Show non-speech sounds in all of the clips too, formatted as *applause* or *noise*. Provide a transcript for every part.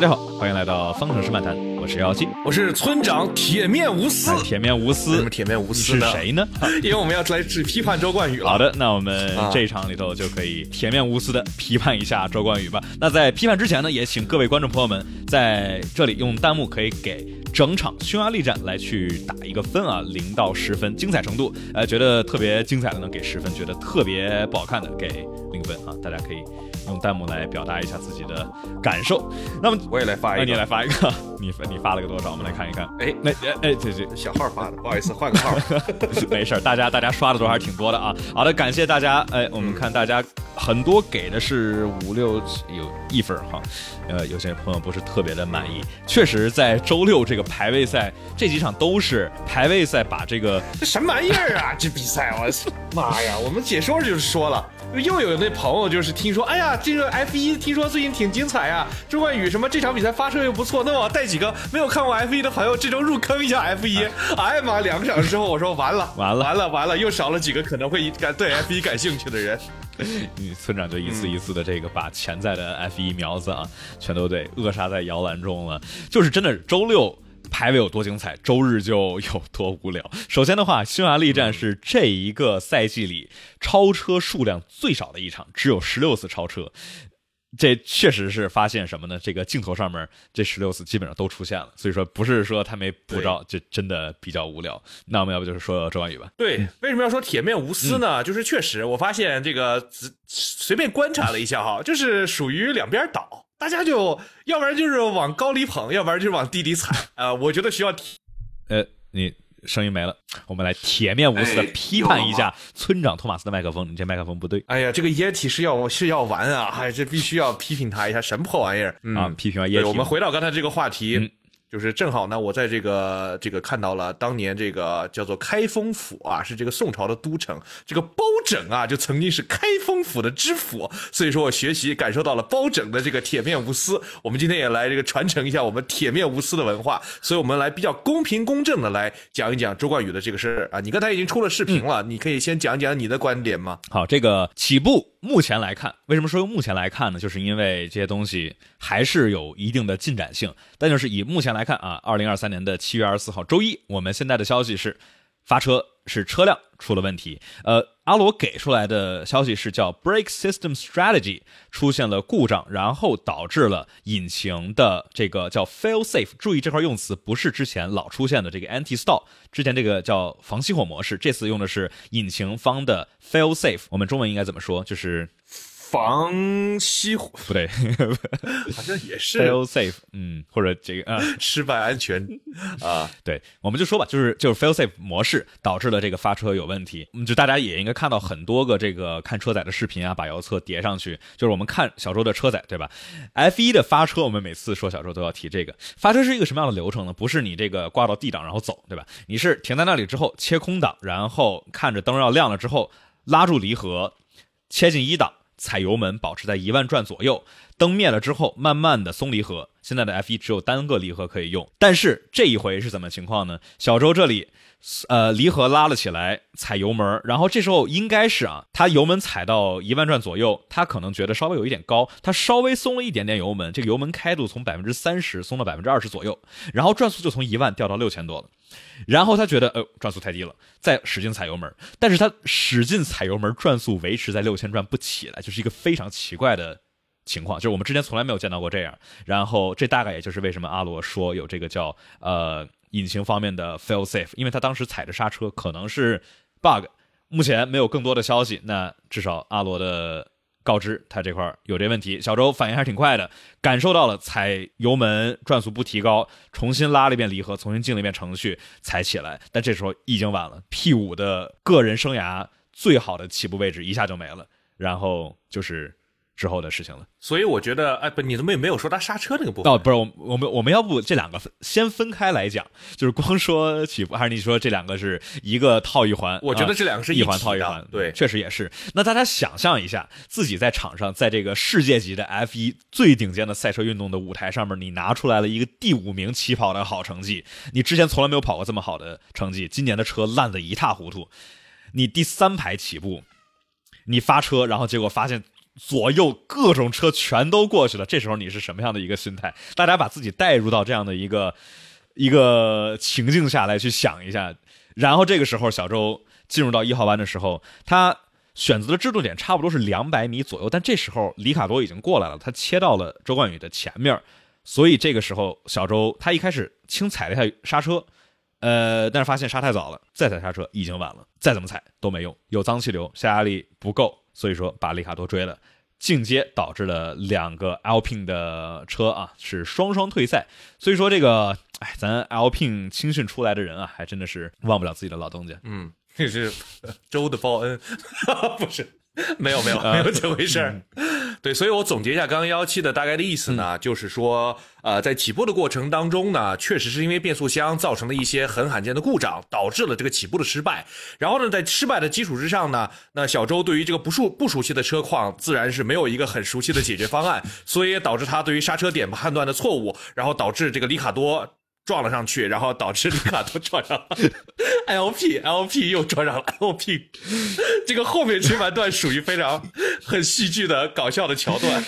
大家好，欢迎来到方程式漫谈，我是姚记，我是村长铁面无私。铁面无私，什么铁面无私是谁呢？*laughs* 因为我们要来只批判周冠宇了。好的，那我们这一场里头就可以铁面无私的批判一下周冠宇吧。那在批判之前呢，也请各位观众朋友们在这里用弹幕可以给整场匈牙利战来去打一个分啊，零到十分，精彩程度，呃，觉得特别精彩的呢给十分，觉得特别不好看的给零分啊，大家可以。用弹幕来表达一下自己的感受。那么我也来发一个，你来发一个，你你发了个多少？我们来看一看。*laughs* 哎，那哎哎，这这小号发的，不好意思，换个号。没事大家大家刷的都还是挺多的啊。好的，感谢大家。哎，我们看大家很多给的是五六有一分哈。呃，有些朋友不是特别的满意。确实，在周六这个排位赛这几场都是排位赛，把这个这什么玩意儿啊？这比赛，我操妈呀！我们解说就是说了。又有那朋友就是听说，哎呀，这个 F 一听说最近挺精彩呀，周冠宇什么这场比赛发车又不错，那我带几个没有看过 F 一的朋友这周入坑一下 F 一。*laughs* 哎呀妈，两个小时之后我说完了完了完了完了，又少了几个可能会感对 F 一感兴趣的人。*laughs* 你村长就一次一次的这个把潜在的 F 一苗子啊，全都得扼杀在摇篮中了，就是真的周六。排位有多精彩，周日就有多无聊。首先的话，匈牙利站是这一个赛季里超车数量最少的一场，只有十六次超车。这确实是发现什么呢？这个镜头上面这十六次基本上都出现了，所以说不是说他没捕着，就真的比较无聊。那我们要不就是说周冠宇吧？对，为什么要说铁面无私呢？就是确实我发现这个随便观察了一下哈，就是属于两边倒。大家就要不然就是往高里捧，要不然就是往低里踩啊！我觉得需要，呃，你声音没了，我们来铁面无私的批判一下村长托马斯的麦克风，你这麦克风不对。哎呀，这个液体是要是要完啊！哎，这必须要批评他一下，什么破玩意儿啊！批评完液体，我们回到刚才这个话题。就是正好呢，我在这个这个看到了当年这个叫做开封府啊，是这个宋朝的都城。这个包拯啊，就曾经是开封府的知府，所以说我学习感受到了包拯的这个铁面无私。我们今天也来这个传承一下我们铁面无私的文化，所以我们来比较公平公正的来讲一讲周冠宇的这个事儿啊。你刚才已经出了视频了，你可以先讲讲你的观点吗？好，这个起步目前来看，为什么说用目前来看呢？就是因为这些东西还是有一定的进展性，但就是以目前来。看啊，二零二三年的七月二十四号周一，我们现在的消息是，发车是车辆出了问题。呃，阿罗给出来的消息是叫 brake system strategy 出现了故障，然后导致了引擎的这个叫 fail safe。注意这块用词不是之前老出现的这个 anti stall，之前这个叫防熄火模式，这次用的是引擎方的 fail safe。我们中文应该怎么说？就是。防熄火不对，*laughs* 好像也是 fail safe，嗯，或者这个啊 *laughs* 失败安全啊，*laughs* 对，我们就说吧，就是就是 fail safe 模式导致了这个发车有问题。就大家也应该看到很多个这个看车载的视频啊，把遥测叠上去，就是我们看小周的车载，对吧？F 一的发车，我们每次说小周都要提这个发车是一个什么样的流程呢？不是你这个挂到 D 档然后走，对吧？你是停在那里之后切空档，然后看着灯要亮了之后拉住离合，切进一档。踩油门，保持在一万转左右。灯灭了之后，慢慢的松离合。现在的 F 一只有单个离合可以用，但是这一回是怎么情况呢？小周这里，呃，离合拉了起来，踩油门，然后这时候应该是啊，他油门踩到一万转左右，他可能觉得稍微有一点高，他稍微松了一点点油门，这个油门开度从百分之三十松到百分之二十左右，然后转速就从一万掉到六千多了。然后他觉得，呃，转速太低了，再使劲踩油门，但是他使劲踩油门，转速维持在六千转不起来，就是一个非常奇怪的情况，就是我们之前从来没有见到过这样。然后这大概也就是为什么阿罗说有这个叫呃引擎方面的 fail safe，因为他当时踩着刹车可能是 bug，目前没有更多的消息，那至少阿罗的。告知他这块有这问题，小周反应还是挺快的，感受到了踩油门转速不提高，重新拉了一遍离合，重新进了一遍程序才起来。但这时候已经晚了，P 五的个人生涯最好的起步位置一下就没了，然后就是。之后的事情了，所以我觉得，哎，不，你怎么也没有说他刹车那个部分？哦，不是，我我们我们要不这两个先分开来讲，就是光说起步，还是你说这两个是一个套一环？我觉得这两个是一环套一环，对，确实也是。那大家想象一下，自己在场上，在这个世界级的 F 一最顶尖的赛车运动的舞台上面，你拿出来了一个第五名起跑的好成绩，你之前从来没有跑过这么好的成绩，今年的车烂得一塌糊涂，你第三排起步，你发车，然后结果发现。左右各种车全都过去了，这时候你是什么样的一个心态？大家把自己带入到这样的一个一个情境下来去想一下，然后这个时候小周进入到一号弯的时候，他选择的制动点差不多是两百米左右，但这时候里卡多已经过来了，他切到了周冠宇的前面，所以这个时候小周他一开始轻踩了一下刹车。呃，但是发现刹太早了，再踩刹车已经晚了，再怎么踩都没用，有脏气流，下压力不够，所以说把里卡多追了，进阶导致了两个 Alpine 的车啊是双双退赛，所以说这个，哎，咱 Alpine 青训出来的人啊，还真的是忘不了自己的老东家。嗯，这是周的报恩，*laughs* 不是。没有没有没有这回事儿，对，所以我总结一下刚刚幺七的大概的意思呢，就是说，呃，在起步的过程当中呢，确实是因为变速箱造成了一些很罕见的故障，导致了这个起步的失败。然后呢，在失败的基础之上呢，那小周对于这个不熟不熟悉的车况，自然是没有一个很熟悉的解决方案，所以也导致他对于刹车点判断的错误，然后导致这个里卡多。撞了上去，然后导致里卡多撞上了 *laughs* LP，LP 又撞上了 LP，这个后面这半段属于非常很戏剧的搞笑的桥段。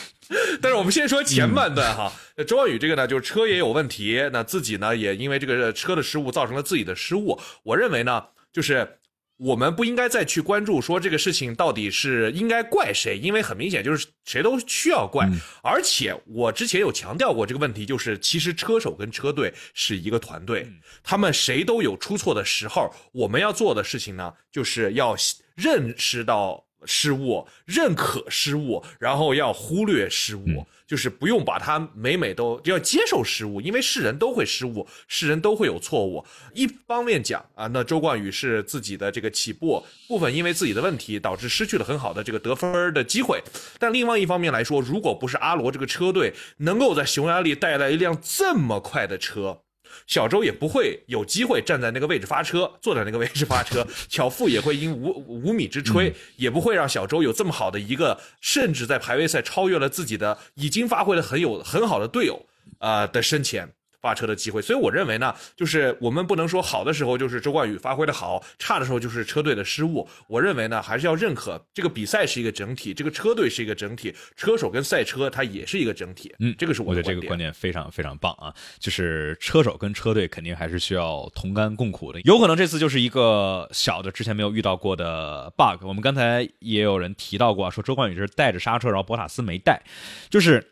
但是我们先说前半段哈，周浩宇这个呢，就是车也有问题，那自己呢也因为这个车的失误造成了自己的失误。我认为呢，就是。我们不应该再去关注说这个事情到底是应该怪谁，因为很明显就是谁都需要怪。而且我之前有强调过这个问题，就是其实车手跟车队是一个团队，他们谁都有出错的时候。我们要做的事情呢，就是要认识到失误，认可失误，然后要忽略失误。就是不用把它每每都要接受失误，因为是人都会失误，是人都会有错误。一方面讲啊，那周冠宇是自己的这个起步部分，因为自己的问题导致失去了很好的这个得分的机会。但另外一方面来说，如果不是阿罗这个车队能够在匈牙利带来一辆这么快的车。小周也不会有机会站在那个位置发车，坐在那个位置发车。巧妇也会因无无米之炊，也不会让小周有这么好的一个，甚至在排位赛超越了自己的已经发挥的很有很好的队友啊的身前。发车的机会，所以我认为呢，就是我们不能说好的时候就是周冠宇发挥的好，差的时候就是车队的失误。我认为呢，还是要认可这个比赛是一个整体，这个车队是一个整体，车手跟赛车它也是一个整体。嗯，这个是我的这个观点非常非常棒啊，就是车手跟车队肯定还是需要同甘共苦的。有可能这次就是一个小的之前没有遇到过的 bug。我们刚才也有人提到过，说周冠宇是带着刹车，然后博塔斯没带，就是。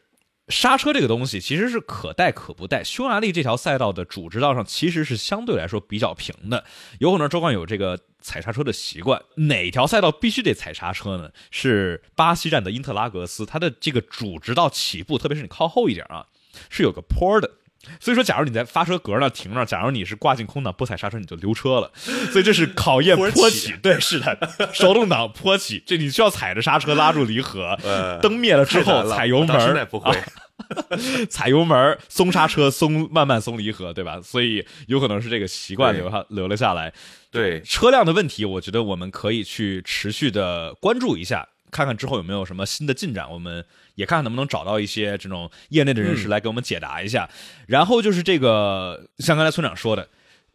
刹车这个东西其实是可带可不带。匈牙利这条赛道的主直道上其实是相对来说比较平的，有可能周冠有这个踩刹车的习惯。哪条赛道必须得踩刹车呢？是巴西站的英特拉格斯，它的这个主直道起步，特别是你靠后一点啊，是有个坡的。所以说，假如你在发车格那停那，假如你是挂进空档不踩刹车，你就溜车了。所以这是考验坡起，对，是的，*laughs* 手动挡坡起，这你需要踩着刹车拉住离合，*laughs* 灯灭了之后 *laughs* 踩油门，不会。踩油门，松刹车，松慢慢松离合，对吧？所以有可能是这个习惯留下留了下来。对车辆的问题，我觉得我们可以去持续的关注一下，看看之后有没有什么新的进展。我们也看看能不能找到一些这种业内的人士来给我们解答一下。然后就是这个，像刚才村长说的，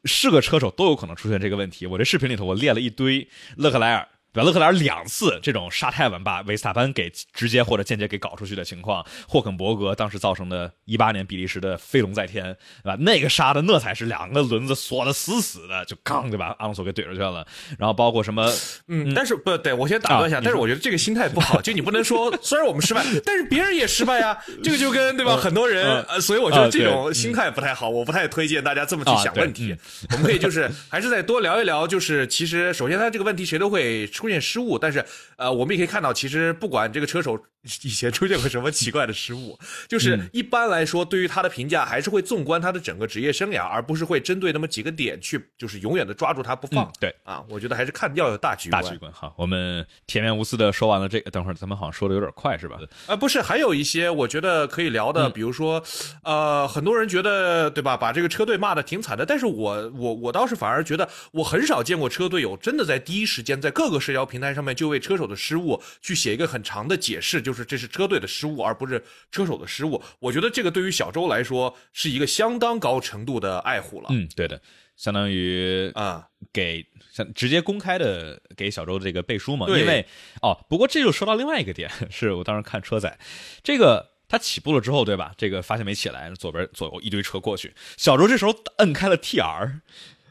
是个车手都有可能出现这个问题。我这视频里头我列了一堆勒克莱尔。表勒克莱尔两次这种杀太稳把维斯塔潘给直接或者间接给搞出去的情况，霍肯伯格当时造成的一八年比利时的飞龙在天，对吧？*laughs* 那个杀的那才是两个轮子锁的死死的，就刚就把阿隆索给怼出去了。然后包括什么，嗯，但是不对，我先打断一下，但是我觉得这个心态不好，就你不能说 *laughs* 虽然我们失败，但是别人也失败呀，*laughs* 这个就跟对吧？很多人，呃，所以我觉得这种心态不太好，我不太推荐大家这么去想问题。我们可以就是还是再多聊一聊，就是其实首先他这个问题谁都会出。现失误，但是呃，我们也可以看到，其实不管这个车手以前出现过什么奇怪的失误，就是一般来说，对于他的评价还是会纵观他的整个职业生涯，而不是会针对那么几个点去，就是永远的抓住他不放。对啊，我觉得还是看要有大局观大局观。好，我们铁面无私的说完了这个，等会儿咱们好像说的有点快，是吧？啊，不是，还有一些我觉得可以聊的，比如说，呃，很多人觉得对吧，把这个车队骂的挺惨的，但是我我我倒是反而觉得，我很少见过车队有真的在第一时间在各个社交平台上面就为车手的失误去写一个很长的解释，就是这是车队的失误，而不是车手的失误。我觉得这个对于小周来说是一个相当高程度的爱护了。嗯，对的。相当于啊，给像直接公开的给小周这个背书嘛。对因为哦，不过这就说到另外一个点，*laughs* 是我当时看车载，这个他起步了之后，对吧？这个发现没起来，左边左右一堆车过去，小周这时候摁开了 TR。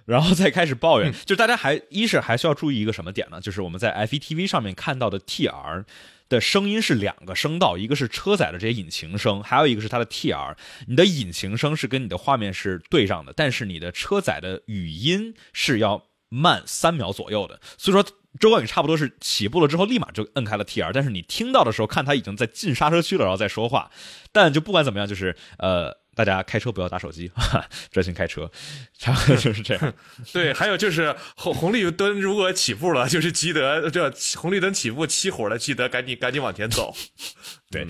然后再开始抱怨，就大家还一是还需要注意一个什么点呢？就是我们在 F1 TV 上面看到的 TR 的声音是两个声道，一个是车载的这些引擎声，还有一个是它的 TR。你的引擎声是跟你的画面是对上的，但是你的车载的语音是要慢三秒左右的。所以说，周冠宇差不多是起步了之后立马就摁开了 TR，但是你听到的时候看他已经在进刹车区了，然后再说话。但就不管怎么样，就是呃。大家开车不要打手机，哈哈，专心开车，差不多 *laughs* 就是这样。对，还有就是红红绿灯如果起步了，就是记得这红绿灯起步熄火了，记得赶紧赶紧往前走。*laughs* 对，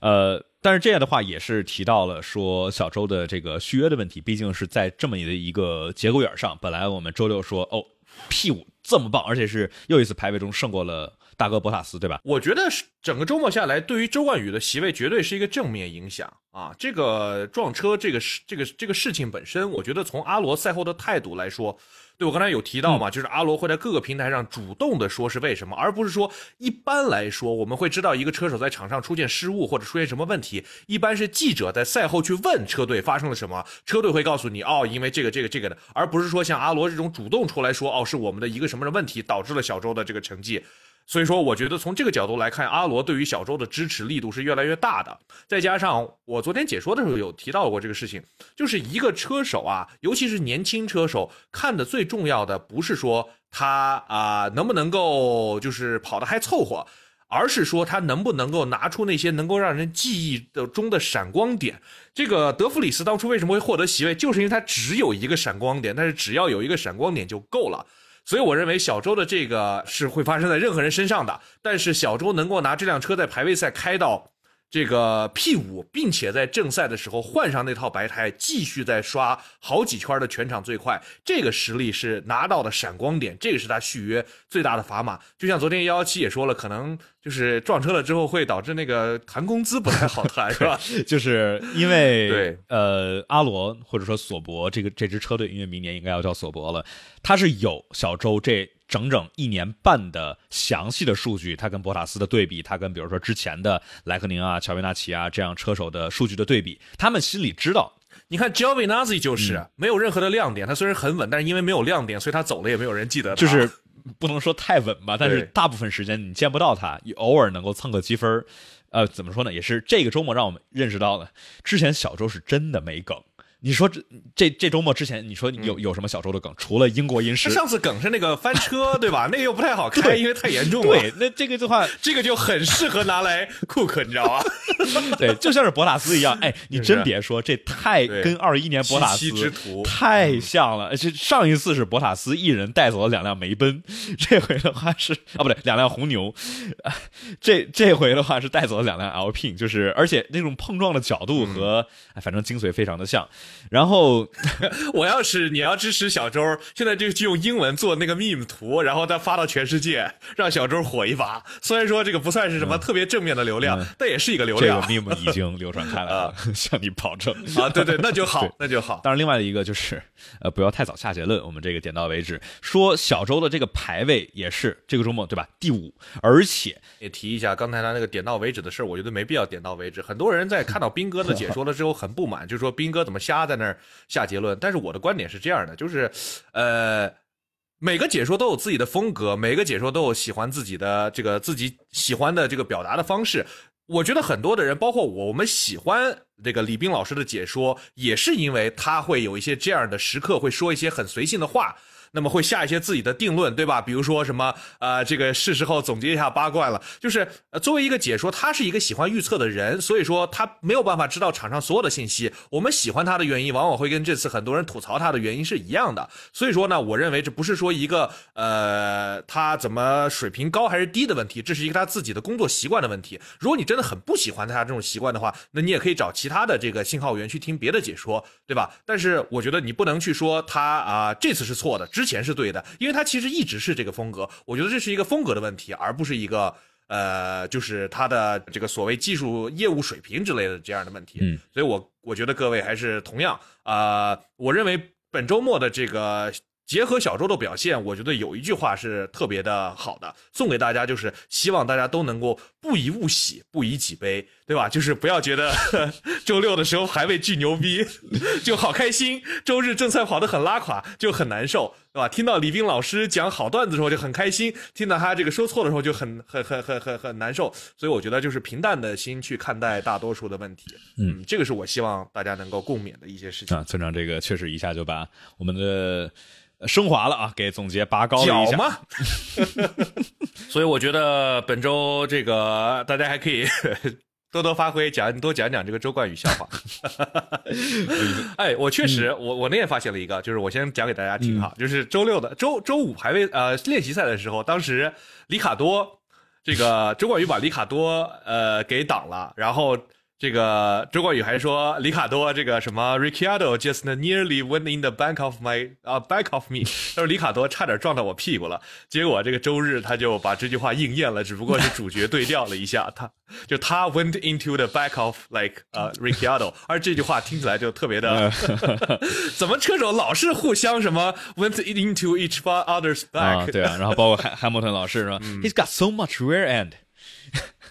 呃，但是这样的话也是提到了说小周的这个续约的问题，毕竟是在这么的一个节骨眼上。本来我们周六说哦，P 五这么棒，而且是又一次排位中胜过了。大哥博塔斯，对吧？我觉得整个周末下来，对于周冠宇的席位绝对是一个正面影响啊！这个撞车，这个事，这个这个事情本身，我觉得从阿罗赛后的态度来说，对我刚才有提到嘛，就是阿罗会在各个平台上主动的说是为什么，而不是说一般来说我们会知道一个车手在场上出现失误或者出现什么问题，一般是记者在赛后去问车队发生了什么，车队会告诉你哦，因为这个这个这个的，而不是说像阿罗这种主动出来说哦，是我们的一个什么的问题导致了小周的这个成绩。所以说，我觉得从这个角度来看，阿罗对于小周的支持力度是越来越大的。再加上我昨天解说的时候有提到过这个事情，就是一个车手啊，尤其是年轻车手，看的最重要的不是说他啊能不能够就是跑的还凑合，而是说他能不能够拿出那些能够让人记忆的中的闪光点。这个德弗里斯当初为什么会获得席位，就是因为他只有一个闪光点，但是只要有一个闪光点就够了。所以我认为小周的这个是会发生在任何人身上的，但是小周能够拿这辆车在排位赛开到这个 P 五，并且在正赛的时候换上那套白胎，继续在刷好几圈的全场最快，这个实力是拿到的闪光点，这个是他续约最大的砝码。就像昨天幺幺七也说了，可能。就是撞车了之后会导致那个谈工资不太好谈，*laughs* 是吧？就是因为 *laughs* 对呃，阿罗或者说索博这个这支车队，因为明年应该要叫索博了，他是有小周这整整一年半的详细的数据，他跟博塔斯的对比，他跟比如说之前的莱克宁啊、乔维纳奇啊这样车手的数据的对比，他们心里知道。你看 Giovinazzi 就是没有任何的亮点，他虽然很稳，但是因为没有亮点，所以他走了也没有人记得。就是。不能说太稳吧，但是大部分时间你见不到他，偶尔能够蹭个积分呃，怎么说呢？也是这个周末让我们认识到了，之前小周是真的没梗。你说这这这周末之前，你说有有什么小周的梗？除了英国音师，上次梗是那个翻车，对吧？那个又不太好看，因为太严重了。对，那这个的话，*laughs* 这个就很适合拿来 cook，你知道吗？*laughs* 对，就像是博塔斯一样。*laughs* 哎，你真别说，这太跟二一年博塔斯太像了。而且上一次是博塔斯一人带走了两辆梅奔，这回的话是啊，不对，两辆红牛。这这回的话是带走了两辆 Alpine，就是而且那种碰撞的角度和反正精髓非常的像。然后，*laughs* 我要是你要支持小周，现在就就用英文做那个 meme 图，然后再发到全世界，让小周火一把。虽然说这个不算是什么特别正面的流量，但也是一个流量。这个 meme 已经流传开来了，向你保证啊！对对，那就好，*laughs* 那就好。当然，另外的一个就是，呃，不要太早下结论。我们这个点到为止。说小周的这个排位也是这个周末对吧？第五，而且也提一下刚才他那个点到为止的事儿，我觉得没必要点到为止。很多人在看到斌哥的解说了之后很不满，就说斌哥怎么他。在那儿下结论，但是我的观点是这样的，就是，呃，每个解说都有自己的风格，每个解说都有喜欢自己的这个自己喜欢的这个表达的方式。我觉得很多的人，包括我，我们喜欢这个李斌老师的解说，也是因为他会有一些这样的时刻，会说一些很随性的话。那么会下一些自己的定论，对吧？比如说什么，呃，这个是时候总结一下八卦了。就是呃，作为一个解说，他是一个喜欢预测的人，所以说他没有办法知道场上所有的信息。我们喜欢他的原因，往往会跟这次很多人吐槽他的原因是一样的。所以说呢，我认为这不是说一个呃他怎么水平高还是低的问题，这是一个他自己的工作习惯的问题。如果你真的很不喜欢他这种习惯的话，那你也可以找其他的这个信号源去听别的解说，对吧？但是我觉得你不能去说他啊这次是错的。之前是对的，因为他其实一直是这个风格。我觉得这是一个风格的问题，而不是一个呃，就是他的这个所谓技术业务水平之类的这样的问题。嗯，所以我我觉得各位还是同样啊，我认为本周末的这个。结合小周的表现，我觉得有一句话是特别的好的，送给大家就是希望大家都能够不以物喜，不以己悲，对吧？*laughs* 就是不要觉得 *laughs* 周六的时候还未巨牛逼就好开心，周日正赛跑得很拉垮就很难受，对吧？听到李斌老师讲好段子的时候就很开心，听到他这个说错的时候就很很很很很很难受。所以我觉得就是平淡的心去看待大多数的问题，嗯，这个是我希望大家能够共勉的一些事情啊。村长这个确实一下就把我们的。升华了啊，给总结拔高了一下。*laughs* 所以我觉得本周这个大家还可以 *laughs* 多多发挥，讲多讲讲这个周冠宇笑话。*laughs* 哎，我确实，我我那天发现了一个，就是我先讲给大家听哈，就是周六的周周五排位呃练习赛的时候，当时里卡多这个周冠宇把里卡多呃给挡了，然后。这个周冠宇还说，里卡多这个什么，Ricciardo just nearly went in the back of my 啊 back of me，他说里卡多差点撞到我屁股了。结果这个周日他就把这句话应验了，只不过是主角对调了一下，他就他 went into the back of like 呃 Ricciardo，而这句话听起来就特别的，怎么车手老是互相什么 went into each other's back？对啊，然后包括汉汉姆顿老师说，He's got so much rear end。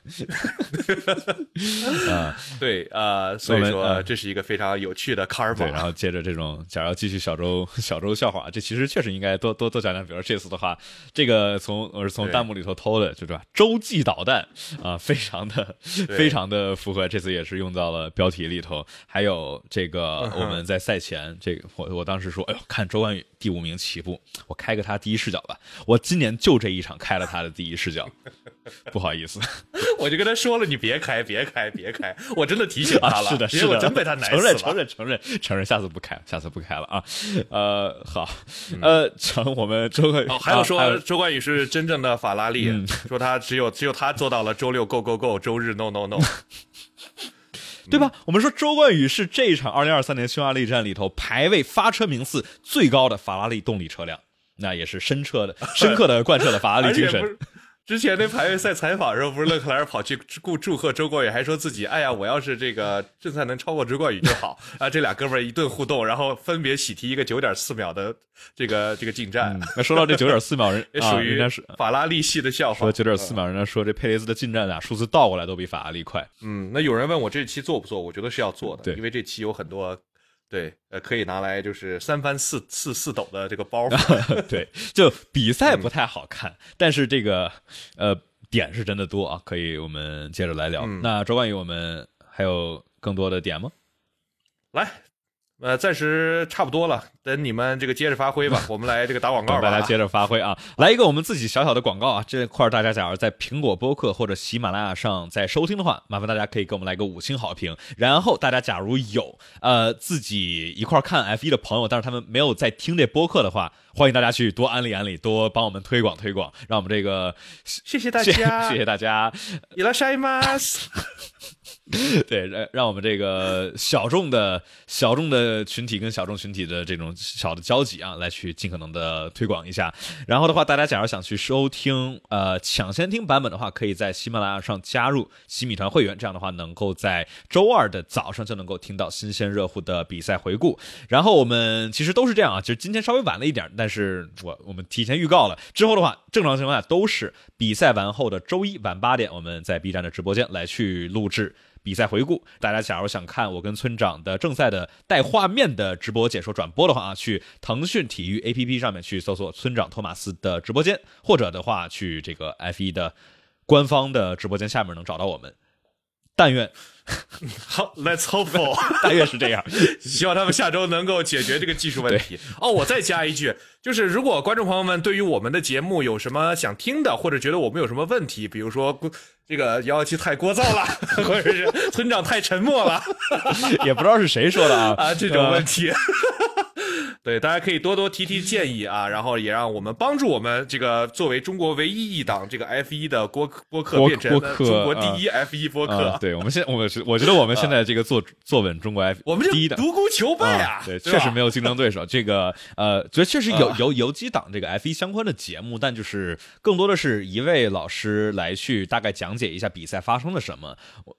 *laughs* 啊，对啊，所以说这是一个非常有趣的卡尔对，然后接着这种，假如继续小周 *laughs* 小周笑话，这其实确实应该多多多讲讲。比如这次的话，这个从我是从弹幕里头偷的，就是吧？洲际导弹啊，非常的非常的符合。这次也是用到了标题里头。还有这个我们在赛前，这个我我当时说，哎呦，看周冠宇第五名起步，我开个他第一视角吧。我今年就这一场开了他的第一视角。*laughs* 不好意思，*laughs* 我就跟他说了，你别开，别开，别开。我真的提醒他了，是的，是的，我真被他奶死了。承认，承认，承认，承认，下次不开，下次不开了啊。呃，好，呃，成，我们周冠宇还有说周冠宇是真正的法拉利，说他只有只有他做到了周六 go go go，周日 no no no，对吧？我们说周冠宇是这一场二零二三年匈牙利站里头排位发车名次最高的法拉利动力车辆，那也是深彻的、*laughs* 深刻的贯彻了法拉利精神。之前那排位赛采访的时候，不是勒克莱尔跑去祝祝贺周冠宇，还说自己哎呀，我要是这个正赛能超过周冠宇就好 *laughs* 啊！这俩哥们儿一顿互动，然后分别喜提一个九点四秒的这个这个进站。那说到这九点四秒，人 *laughs* 也属于法拉利系的笑话。说九点四秒，人家说这佩雷兹的进站俩数字倒过来都比法拉利快。嗯，那有人问我这期做不做？我觉得是要做的，因为这期有很多。对，呃，可以拿来就是三番四四四抖的这个包。*laughs* 对，就比赛不太好看，但是这个呃点是真的多啊。可以，我们接着来聊。那周冠宇，我们还有更多的点吗？来。呃，暂时差不多了，等你们这个接着发挥吧。我们来这个打广告吧。大家接着发挥啊！来一个我们自己小小的广告啊！这块大家假如在苹果播客或者喜马拉雅上在收听的话，麻烦大家可以给我们来个五星好评。然后大家假如有呃自己一块看 F 一的朋友，但是他们没有在听这播客的话，欢迎大家去多安利安利，多帮我们推广推广，让我们这个谢谢大家，谢谢大家，*laughs* 伊拉沙伊马斯。*laughs* 对，让让我们这个小众的小众的群体跟小众群体的这种小的交集啊，来去尽可能的推广一下。然后的话，大家假如想去收听呃抢先听版本的话，可以在喜马拉雅上加入喜米团会员，这样的话能够在周二的早上就能够听到新鲜热乎的比赛回顾。然后我们其实都是这样啊，就是今天稍微晚了一点，但是我我们提前预告了，之后的话正常情况下都是比赛完后的周一晚八点，我们在 B 站的直播间来去录制。比赛回顾，大家假如想看我跟村长的正赛的带画面的直播解说转播的话啊，去腾讯体育 APP 上面去搜索村长托马斯的直播间，或者的话去这个 F 一的官方的直播间下面能找到我们。但愿。*laughs* 好，Let's hope for，*laughs* 大约是这样。希望他们下周能够解决这个技术问题。哦，我再加一句，就是如果观众朋友们对于我们的节目有什么想听的，或者觉得我们有什么问题，比如说这个幺幺七太聒噪了，*laughs* 或者是村长太沉默了，也不知道是谁说的啊啊这种问题。对，大家可以多多提提建议啊，然后也让我们帮助我们这个作为中国唯一一档这个 F 一的播播客变成中国第一 F 一播客。对，我们现我们是我觉得我们现在这个坐坐稳中国 F 我们第一的独孤求败啊，对，确实没有竞争对手。这个呃，觉得确实有有有几档这个 F 一相关的节目，但就是更多的是一位老师来去大概讲解一下比赛发生了什么。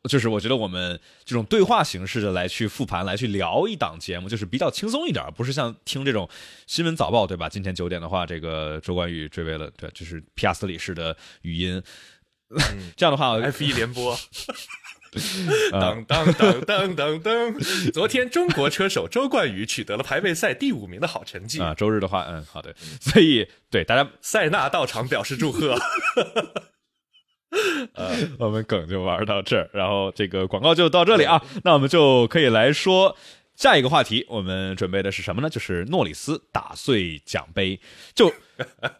就是我觉得我们这种对话形式的来去复盘，来去聊一档节目，就是比较轻松一点，不是像听。这种新闻早报，对吧？今天九点的话，这个周冠宇追尾了，对，就是皮亚斯里式的语音。*laughs* 这样的话，F 一联播。*laughs* 噔噔噔噔噔噔！昨天中国车手周冠宇取得了排位赛第五名的好成绩啊。周日的话，嗯，好的。所以对大家，塞纳到场表示祝贺。*laughs* 呃，我们梗就玩到这儿，然后这个广告就到这里啊。那我们就可以来说下一个话题。我们准备的是什么呢？就是诺里斯打碎奖杯。就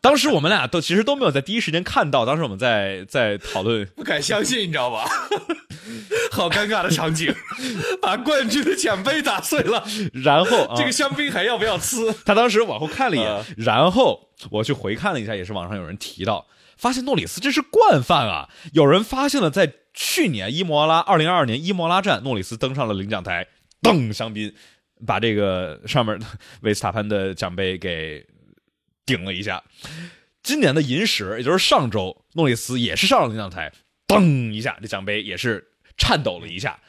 当时我们俩都其实都没有在第一时间看到，当时我们在在讨论，*laughs* 不敢相信，你知道吧？*laughs* 好尴尬的场景，把冠军的奖杯打碎了，然后这个香槟还要不要吃？他当时往后看了一眼，然后我去回看了一下，也是网上有人提到。发现诺里斯这是惯犯啊！有人发现了，在去年伊莫拉二零二二年伊莫拉站，诺里斯登上了领奖台，噔，香槟把这个上面维斯塔潘的奖杯给顶了一下。今年的银石，也就是上周，诺里斯也是上了领奖台，噔一下，这奖杯也是颤抖了一下。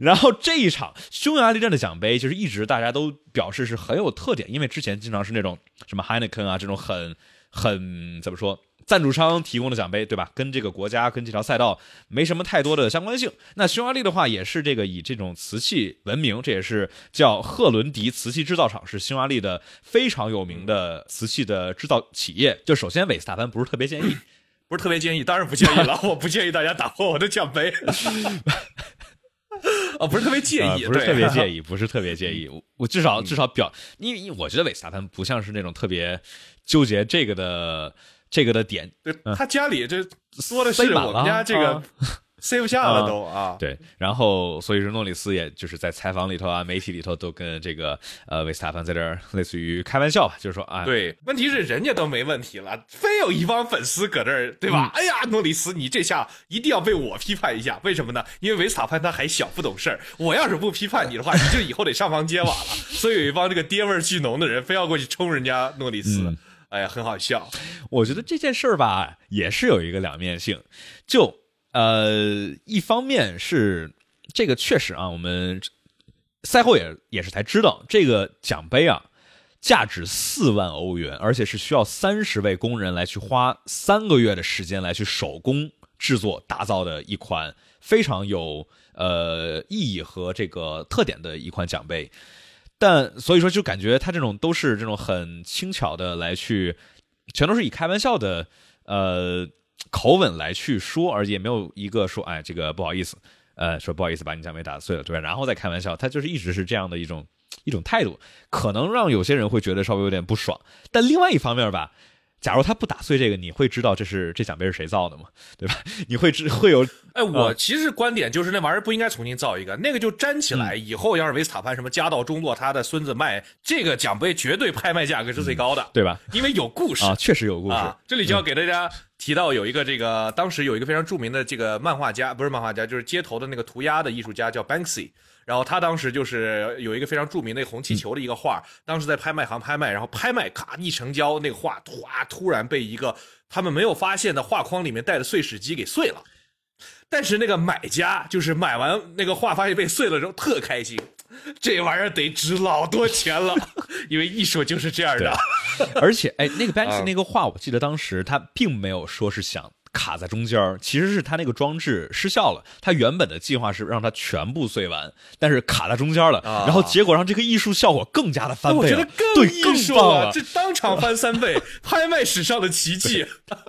然后这一场匈牙利站的奖杯，就是一直大家都表示是很有特点，因为之前经常是那种什么 Heineken 啊这种很很怎么说？赞助商提供的奖杯，对吧？跟这个国家、跟这条赛道没什么太多的相关性。那匈牙利的话，也是这个以这种瓷器闻名，这也是叫赫伦迪瓷器制造厂，是匈牙利的非常有名的瓷器的制造企业。*laughs* 就首先，韦斯塔潘不是特别建议，*laughs* 不是特别建议，当然不建议了，我不建议大家打破我的奖杯。哦，不是特别介意，不是特别介意，不是特别介意。我至少至少表，因为我觉得韦斯塔潘不像是那种特别纠结这个的。这个的点，对他家里这说的是我们家这个。*laughs* 塞不下了都啊！对，然后所以说诺里斯也就是在采访里头啊，媒体里头都跟这个呃维斯塔潘在这儿类似于开玩笑吧，就是说啊，对，问题是人家都没问题了，非有一帮粉丝搁这儿，对吧？哎呀，诺里斯，你这下一定要被我批判一下，为什么呢？因为维斯塔潘他还小，不懂事儿。我要是不批判你的话，你就以后得上房揭瓦了。*laughs* 所以有一帮这个爹味儿巨浓的人，非要过去冲人家诺里斯。哎呀，很好笑。我觉得这件事儿吧，也是有一个两面性。就呃，一方面是这个确实啊，我们赛后也也是才知道，这个奖杯啊，价值四万欧元，而且是需要三十位工人来去花三个月的时间来去手工制作打造的一款非常有呃意义和这个特点的一款奖杯。但所以说，就感觉他这种都是这种很轻巧的来去，全都是以开玩笑的呃口吻来去说，而且也没有一个说哎这个不好意思，呃说不好意思把你奖杯打碎了，对吧？然后再开玩笑，他就是一直是这样的一种一种态度，可能让有些人会觉得稍微有点不爽。但另外一方面吧。假如他不打碎这个，你会知道这是这奖杯是谁造的吗？对吧？*laughs* 你会知会有？哎，我其实观点就是那玩意儿不应该重新造一个，那个就粘起来。以后要是维斯塔潘什么家道中落，他的孙子卖这个奖杯，绝对拍卖价格是最高的，对吧？因为有故事啊，确实有故事。这里就要给大家提到有一个这个，当时有一个非常著名的这个漫画家，不是漫画家，就是街头的那个涂鸦的艺术家，叫 Banksy。然后他当时就是有一个非常著名的红气球的一个画，当时在拍卖行拍卖，然后拍卖咔一成交，那个画唰突然被一个他们没有发现的画框里面带的碎石机给碎了。但是那个买家就是买完那个画发现被碎了之后特开心，这玩意儿得值老多钱了，因为艺术就是这样的。而且哎，那个 *laughs* Banksy 那个画，我记得当时他并没有说是想。卡在中间其实是他那个装置失效了。他原本的计划是让它全部碎完，但是卡在中间了。然后结果让这个艺术效果更加的翻倍。我觉得更艺术了，这当场翻三倍，拍卖史上的奇迹。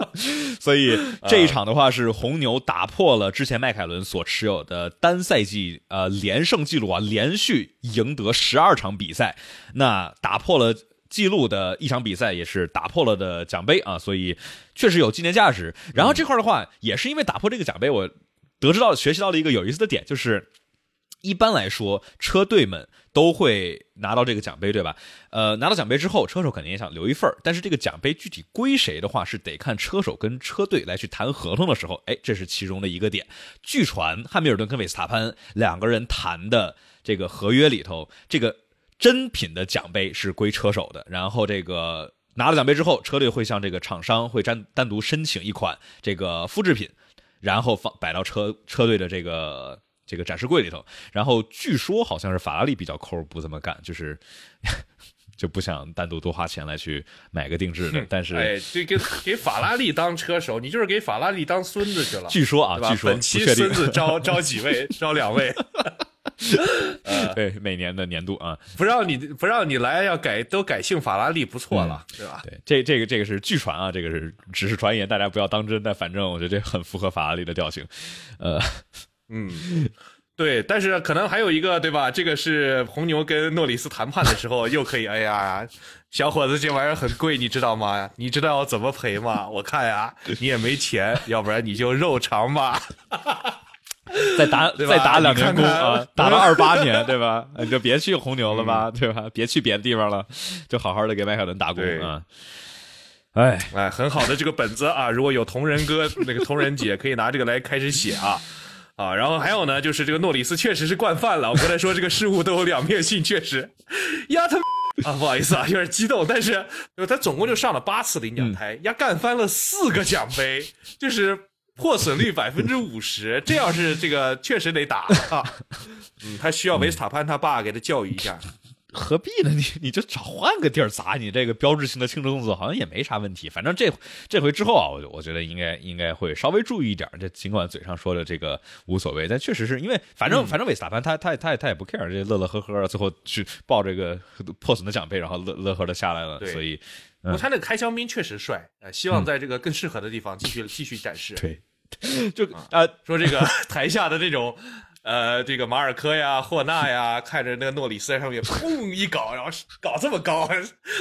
*laughs* 所以这一场的话是红牛打破了之前迈凯伦所持有的单赛季呃连胜记录啊，连续赢得十二场比赛，那打破了。记录的一场比赛也是打破了的奖杯啊，所以确实有纪念价值。然后这块的话，也是因为打破这个奖杯，我得知到学习到了一个有意思的点，就是一般来说车队们都会拿到这个奖杯，对吧？呃，拿到奖杯之后，车手肯定也想留一份但是这个奖杯具体归谁的话，是得看车手跟车队来去谈合同的时候，哎，这是其中的一个点。据传汉密尔顿跟韦斯塔潘两个人谈的这个合约里头，这个。真品的奖杯是归车手的，然后这个拿了奖杯之后，车队会向这个厂商会单单独申请一款这个复制品，然后放摆到车车队的这个这个展示柜里头。然后据说好像是法拉利比较抠，不这么干，就是就不想单独多花钱来去买个定制的。但是，哎，这给给法拉利当车手，你就是给法拉利当孙子去了。据说啊，据说本期孙子招招几位？招两位。*laughs* 对，每年的年度啊，不让你不让你来，要改都改姓法拉利，不错了，对吧？对，这这个这个是据传啊，这个是只是传言，大家不要当真。但反正我觉得这很符合法拉利的调性。呃，嗯，对，但是可能还有一个，对吧？这个是红牛跟诺里斯谈判的时候，又可以，哎呀，小伙子，这玩意儿很贵，你知道吗？你知道要怎么赔吗？我看呀，你也没钱，要不然你就肉偿吧。*laughs* 再打再打两年工啊，打了二八年，*laughs* 对吧？你就别去红牛了吧，对吧？别去别的地方了，就好好的给迈凯伦打工啊。哎哎，很好的这个本子啊，如果有同人哥那个同人姐，可以拿这个来开始写啊啊。然后还有呢，就是这个诺里斯确实是惯犯了。我刚才说这个事物都有两面性，确实呀他啊，不好意思啊，有点激动。但是他总共就上了八次领奖台，呀干翻了四个奖杯，就是。破损率百分之五十，*laughs* 这要是这个确实得打啊！*laughs* 嗯，他需要维斯塔潘他爸给他教育一下。*laughs* 何必呢？你你就找换个地儿砸你这个标志性的庆祝动作，好像也没啥问题。反正这这回之后啊，我我觉得应该应该会稍微注意一点。这尽管嘴上说的这个无所谓，但确实是因为反正反正维斯塔潘他他他也他也不 care，这乐乐呵呵，最后去抱这个破损的奖杯，然后乐乐呵的下来了。所以。不过他那个开香槟确实帅，呃，希望在这个更适合的地方继续继续展示。对，就啊，说这个 *laughs* 台下的这种，呃，这个马尔科呀、霍纳呀，看着那个诺里斯在上面砰一搞，然后搞这么高，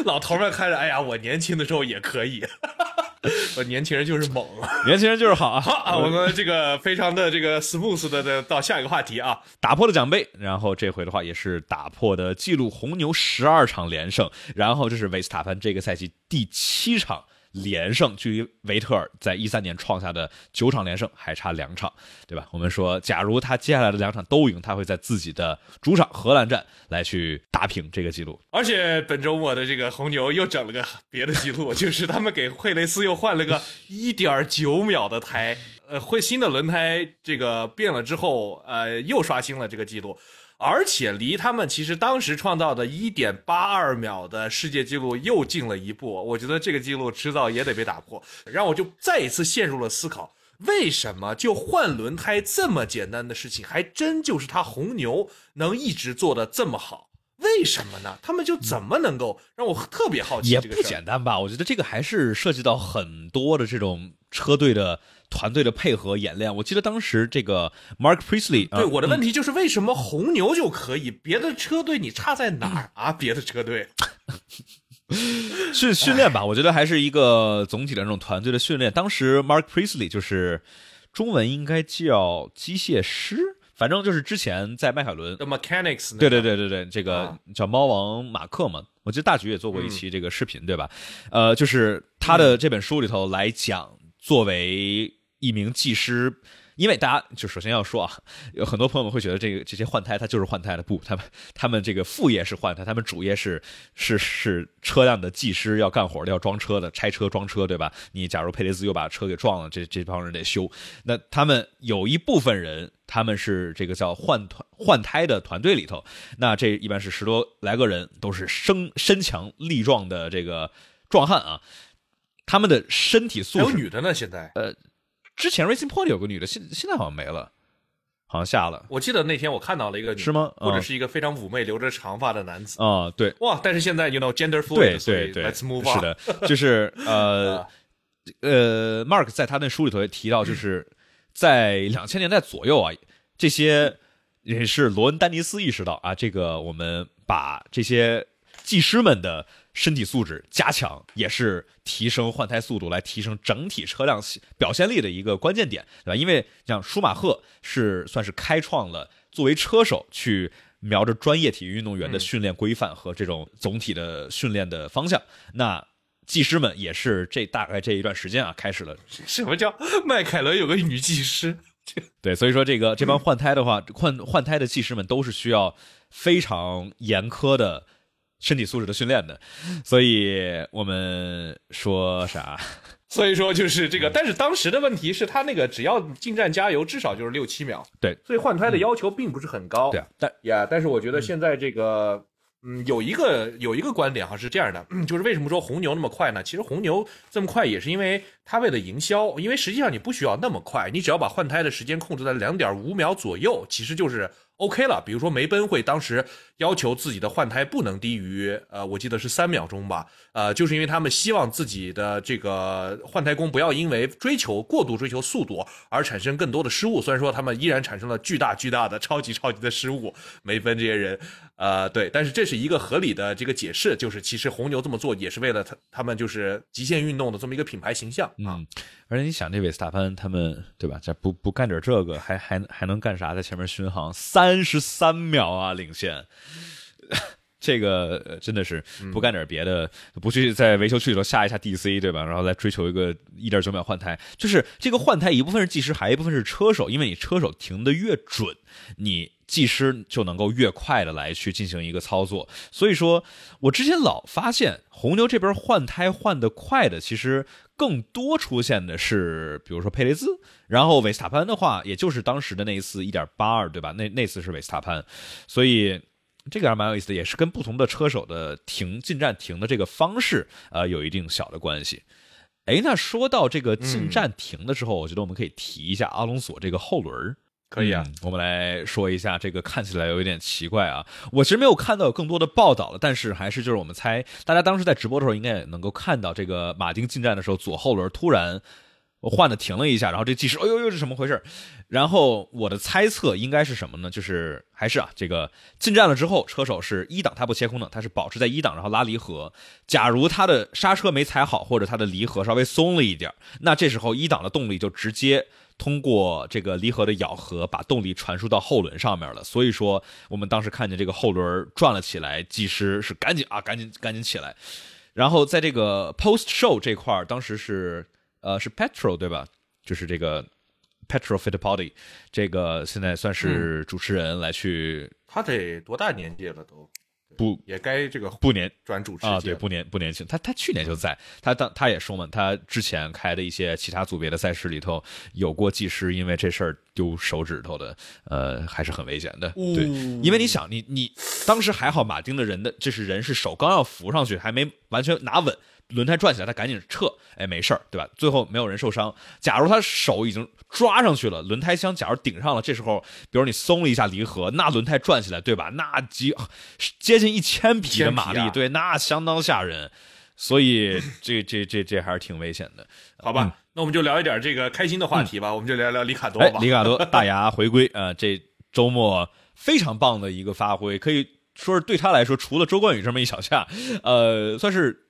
老头们看着，哎呀，我年轻的时候也可以。*laughs* 我年轻人就是猛，年轻人就是好啊！好啊，我们这个非常的这个 smooth 的的到下一个话题啊，打破了奖杯，然后这回的话也是打破的记录，红牛十二场连胜，然后这是维斯塔潘这个赛季第七场。连胜距离维特尔在一三年创下的九场连胜还差两场，对吧？我们说，假如他接下来的两场都赢，他会在自己的主场荷兰站来去打平这个记录。而且本周末的这个红牛又整了个别的记录，就是他们给惠雷斯又换了个一点九秒的胎，呃，会新的轮胎这个变了之后，呃，又刷新了这个记录。而且离他们其实当时创造的1.82秒的世界纪录又近了一步，我觉得这个记录迟早也得被打破。然后我就再一次陷入了思考：为什么就换轮胎这么简单的事情，还真就是他红牛能一直做的这么好？为什么呢？他们就怎么能够让我特别好奇？也不简单吧？我觉得这个还是涉及到很多的这种车队的。团队的配合演练，我记得当时这个 Mark Priestley，对我的问题就是为什么红牛就可以，别的车队你差在哪儿 *laughs* 啊？别的车队 *laughs* 训训练吧？我觉得还是一个总体的那种团队的训练。当时 Mark Priestley 就是中文应该叫机械师，反正就是之前在迈凯伦的 Mechanics，对对对对对，这个叫猫王马克嘛。我记得大局也做过一期这个视频，对吧？呃，就是他的这本书里头来讲，作为一名技师，因为大家就首先要说啊，有很多朋友们会觉得这个这些换胎，他就是换胎的，不，他们他们这个副业是换胎，他们主业是 *laughs* 是是车辆的技师，要干活的，要装车的，拆车装车，对吧？你假如佩雷兹又把车给撞了，这这帮人得修。那他们有一部分人，他们是这个叫换团换胎的团队里头，那这一般是十多来个人，都是身身强力壮的这个壮汉啊，他们的身体素质还有女的呢，现在呃。之前 Racing Point 有个女的，现现在好像没了，好像下了。我记得那天我看到了一个，是吗？或者是一一个非常妩媚、留着长发的男子啊？对，哇！但是现在 you know gender fluid，对对对，Let's move on。是的，就是呃 *laughs* 呃，Mark 在他那书里头也提到，就是在两千年代左右啊，这些也是罗恩·丹尼斯意识到啊，这个我们把这些技师们的。身体素质加强也是提升换胎速度，来提升整体车辆表现力的一个关键点，对吧？因为像舒马赫是算是开创了作为车手去瞄着专业体育运动员的训练规范和这种总体的训练的方向。那技师们也是这大概这一段时间啊，开始了什么叫迈凯伦有个女技师？对，所以说这个这帮换胎的话，换换胎的技师们都是需要非常严苛的。身体素质的训练的，所以我们说啥？*laughs* 所以说就是这个，但是当时的问题是他那个只要进站加油，至少就是六七秒。对，所以换胎的要求并不是很高。对啊，但呀，但是我觉得现在这个嗯，有一个有一个观点哈是这样的，就是为什么说红牛那么快呢？其实红牛这么快也是因为它为了营销，因为实际上你不需要那么快，你只要把换胎的时间控制在两点五秒左右，其实就是 OK 了。比如说梅奔会当时要求自己的换胎不能低于呃，我记得是三秒钟吧，呃，就是因为他们希望自己的这个换胎工不要因为追求过度追求速度而产生更多的失误。虽然说他们依然产生了巨大巨大的超级超级的失误，梅奔这些人。呃，对，但是这是一个合理的这个解释，就是其实红牛这么做也是为了他他们就是极限运动的这么一个品牌形象啊。而且你想，这维斯塔潘他们对吧？这不不干点这个，还还还能干啥？在前面巡航三十三秒啊，领先，*laughs* 这个真的是不干点别的，不去在维修区里头下一下 DC 对吧？然后来追求一个一点九秒换胎，就是这个换胎一部分是技师，还一部分是车手，因为你车手停的越准，你。技师就能够越快的来去进行一个操作，所以说，我之前老发现红牛这边换胎换的快的，其实更多出现的是，比如说佩雷兹，然后维斯塔潘的话，也就是当时的那一次一点八二，对吧？那那次是维斯塔潘，所以这个还蛮有意思的，也是跟不同的车手的停进站停的这个方式，呃，有一定小的关系。哎，那说到这个进站停的时候，我觉得我们可以提一下阿隆索这个后轮。可以啊，我们来说一下这个看起来有一点奇怪啊。我其实没有看到有更多的报道了，但是还是就是我们猜，大家当时在直播的时候应该也能够看到，这个马丁进站的时候左后轮突然换的停了一下，然后这技师哎呦呦是什么回事？然后我的猜测应该是什么呢？就是还是啊，这个进站了之后，车手是一档他不切空的，他是保持在一档，然后拉离合。假如他的刹车没踩好，或者他的离合稍微松了一点，那这时候一档的动力就直接。通过这个离合的咬合，把动力传输到后轮上面了。所以说，我们当时看见这个后轮转了起来，技师是赶紧啊，赶紧赶紧起来。然后在这个 post show 这块当时是呃是 Petrol 对吧？就是这个 Petrol Fittipaldi，这个现在算是主持人来去。他得多大年纪了都？不也该这个不年转主持啊？对，不年不年轻。他他去年就在，他当他也说嘛，他之前开的一些其他组别的赛事里头有过技师因为这事儿丢手指头的，呃，还是很危险的。对，因为你想，你你当时还好，马丁的人的这是人是手刚要扶上去，还没完全拿稳。轮胎转起来，他赶紧撤，哎，没事儿，对吧？最后没有人受伤。假如他手已经抓上去了，轮胎箱假如顶上了，这时候，比如你松了一下离合，那轮胎转起来，对吧？那几接近一千匹的马力，对，那相当吓人。所以这这这这还是挺危险的，好吧？那我们就聊一点这个开心的话题吧，我们就聊聊里卡多吧。里卡多 *laughs* 大牙回归啊，这周末非常棒的一个发挥，可以说是对他来说，除了周冠宇这么一小下，呃，算是。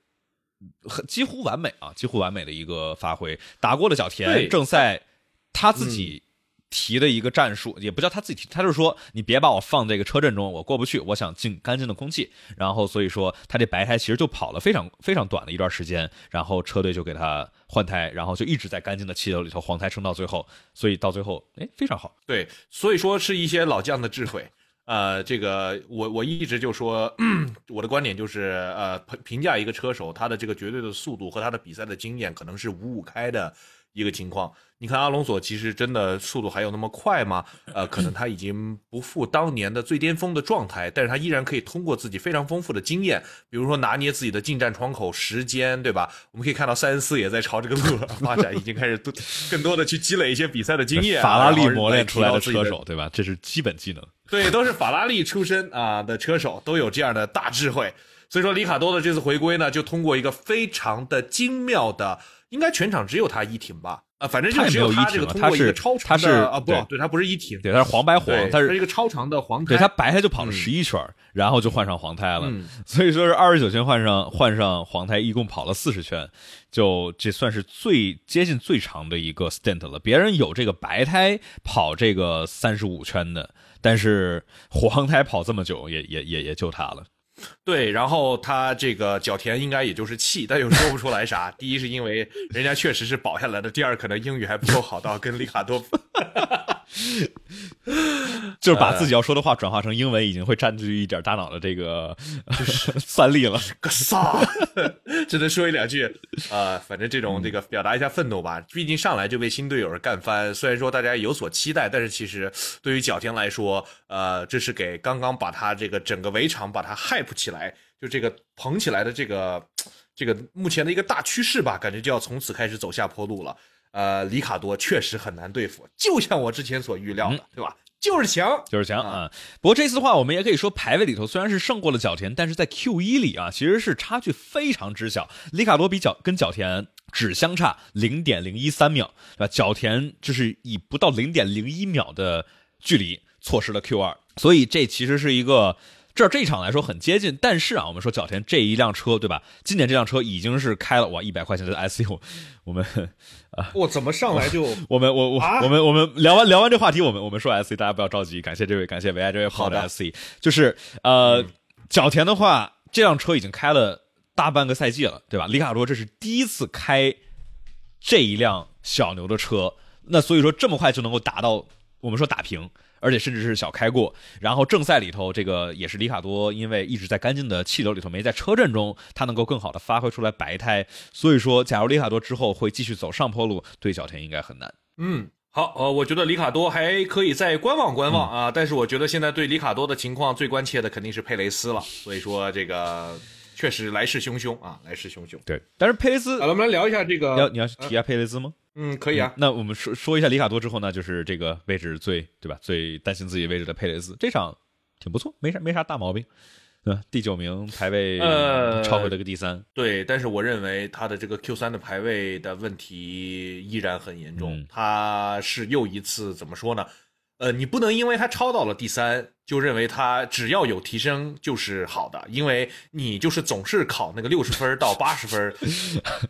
很几乎完美啊，几乎完美的一个发挥，打过了小田正赛，他自己提的一个战术，也不叫他自己提，他就是说你别把我放这个车阵中，我过不去，我想进干净的空气。然后所以说他这白胎其实就跑了非常非常短的一段时间，然后车队就给他换胎，然后就一直在干净的气流里头黄胎撑到最后，所以到最后哎非常好。对，所以说是一些老将的智慧。呃，这个我我一直就说，*clears throat* 我的观点就是，呃，评评价一个车手，他的这个绝对的速度和他的比赛的经验，可能是五五开的一个情况。你看阿隆索其实真的速度还有那么快吗？呃，可能他已经不复当年的最巅峰的状态，但是他依然可以通过自己非常丰富的经验，比如说拿捏自己的进站窗口时间，对吧？我们可以看到塞恩斯也在朝这个路 *laughs* 发展，已经开始多更多的去积累一些比赛的经验。法拉利磨练出来的车手，对吧？这是基本技能。对，都是法拉利出身啊的车手，都有这样的大智慧。所以说，里卡多的这次回归呢，就通过一个非常的精妙的，应该全场只有他一停吧。啊，反正就只有他这个通过一个超长的啊，不对，他不是一停，对，他是黄白黄，他是一个超长的黄胎，对他白胎就跑了十一圈，然后就换上黄胎了，所以说是二十九圈换上换上黄胎，一共跑了四十圈，就这算是最接近最长的一个 stint 了。别人有这个白胎跑这个三十五圈的，但是黄胎跑这么久，也也也也就他了。对，然后他这个角田应该也就是气，但又说不出来啥。第一是因为人家确实是保下来的，第二可能英语还不够好到跟里卡多。*laughs* *laughs* 就是把自己要说的话转化成英文，已经会占据一点大脑的这个 *laughs* 算力了。个啥？*laughs* 只能说一两句。呃，反正这种这个表达一下愤怒吧。毕竟上来就被新队友干翻，虽然说大家有所期待，但是其实对于角田来说，呃，这是给刚刚把他这个整个围场把他 hype 起来，就这个捧起来的这个这个目前的一个大趋势吧，感觉就要从此开始走下坡路了。呃，里卡多确实很难对付，就像我之前所预料的，对吧？就是强，就是强啊！不过这次的话，我们也可以说排位里头虽然是胜过了角田，但是在 Q 一里啊，其实是差距非常之小。里卡多比角跟角田只相差零点零一三秒，对吧？角田就是以不到零点零一秒的距离错失了 Q 二，所以这其实是一个。这这一场来说很接近，但是啊，我们说角田这一辆车，对吧？今年这辆车已经是开了哇一百块钱的 SU，我们啊，我怎么上来就我们我我我们我们聊完聊完这话题，我们我们说 SC，大家不要着急，感谢这位感谢唯爱这位好的 SC，就是呃角田的话，这辆车已经开了大半个赛季了，对吧？里卡多这是第一次开这一辆小牛的车，那所以说这么快就能够达到我们说打平。而且甚至是小开过，然后正赛里头，这个也是里卡多，因为一直在干净的气流里头，没在车阵中，他能够更好的发挥出来白胎。所以说，假如里卡多之后会继续走上坡路，对小田应该很难。嗯，好，呃，我觉得里卡多还可以再观望观望啊，但是我觉得现在对里卡多的情况最关切的肯定是佩雷斯了。所以说，这个确实来势汹汹啊，来势汹汹。对，但是佩雷斯，好了，我们来聊一下这个，要你要提一下佩雷斯吗？嗯，可以啊。那我们说说一下里卡多之后呢，就是这个位置最对吧？最担心自己位置的佩雷斯，这场挺不错，没啥没啥大毛病，对吧？第九名排位，呃，超回了个第三。对，但是我认为他的这个 Q 三的排位的问题依然很严重，他是又一次怎么说呢？呃，你不能因为他超到了第三，就认为他只要有提升就是好的，因为你就是总是考那个六十分到八十分，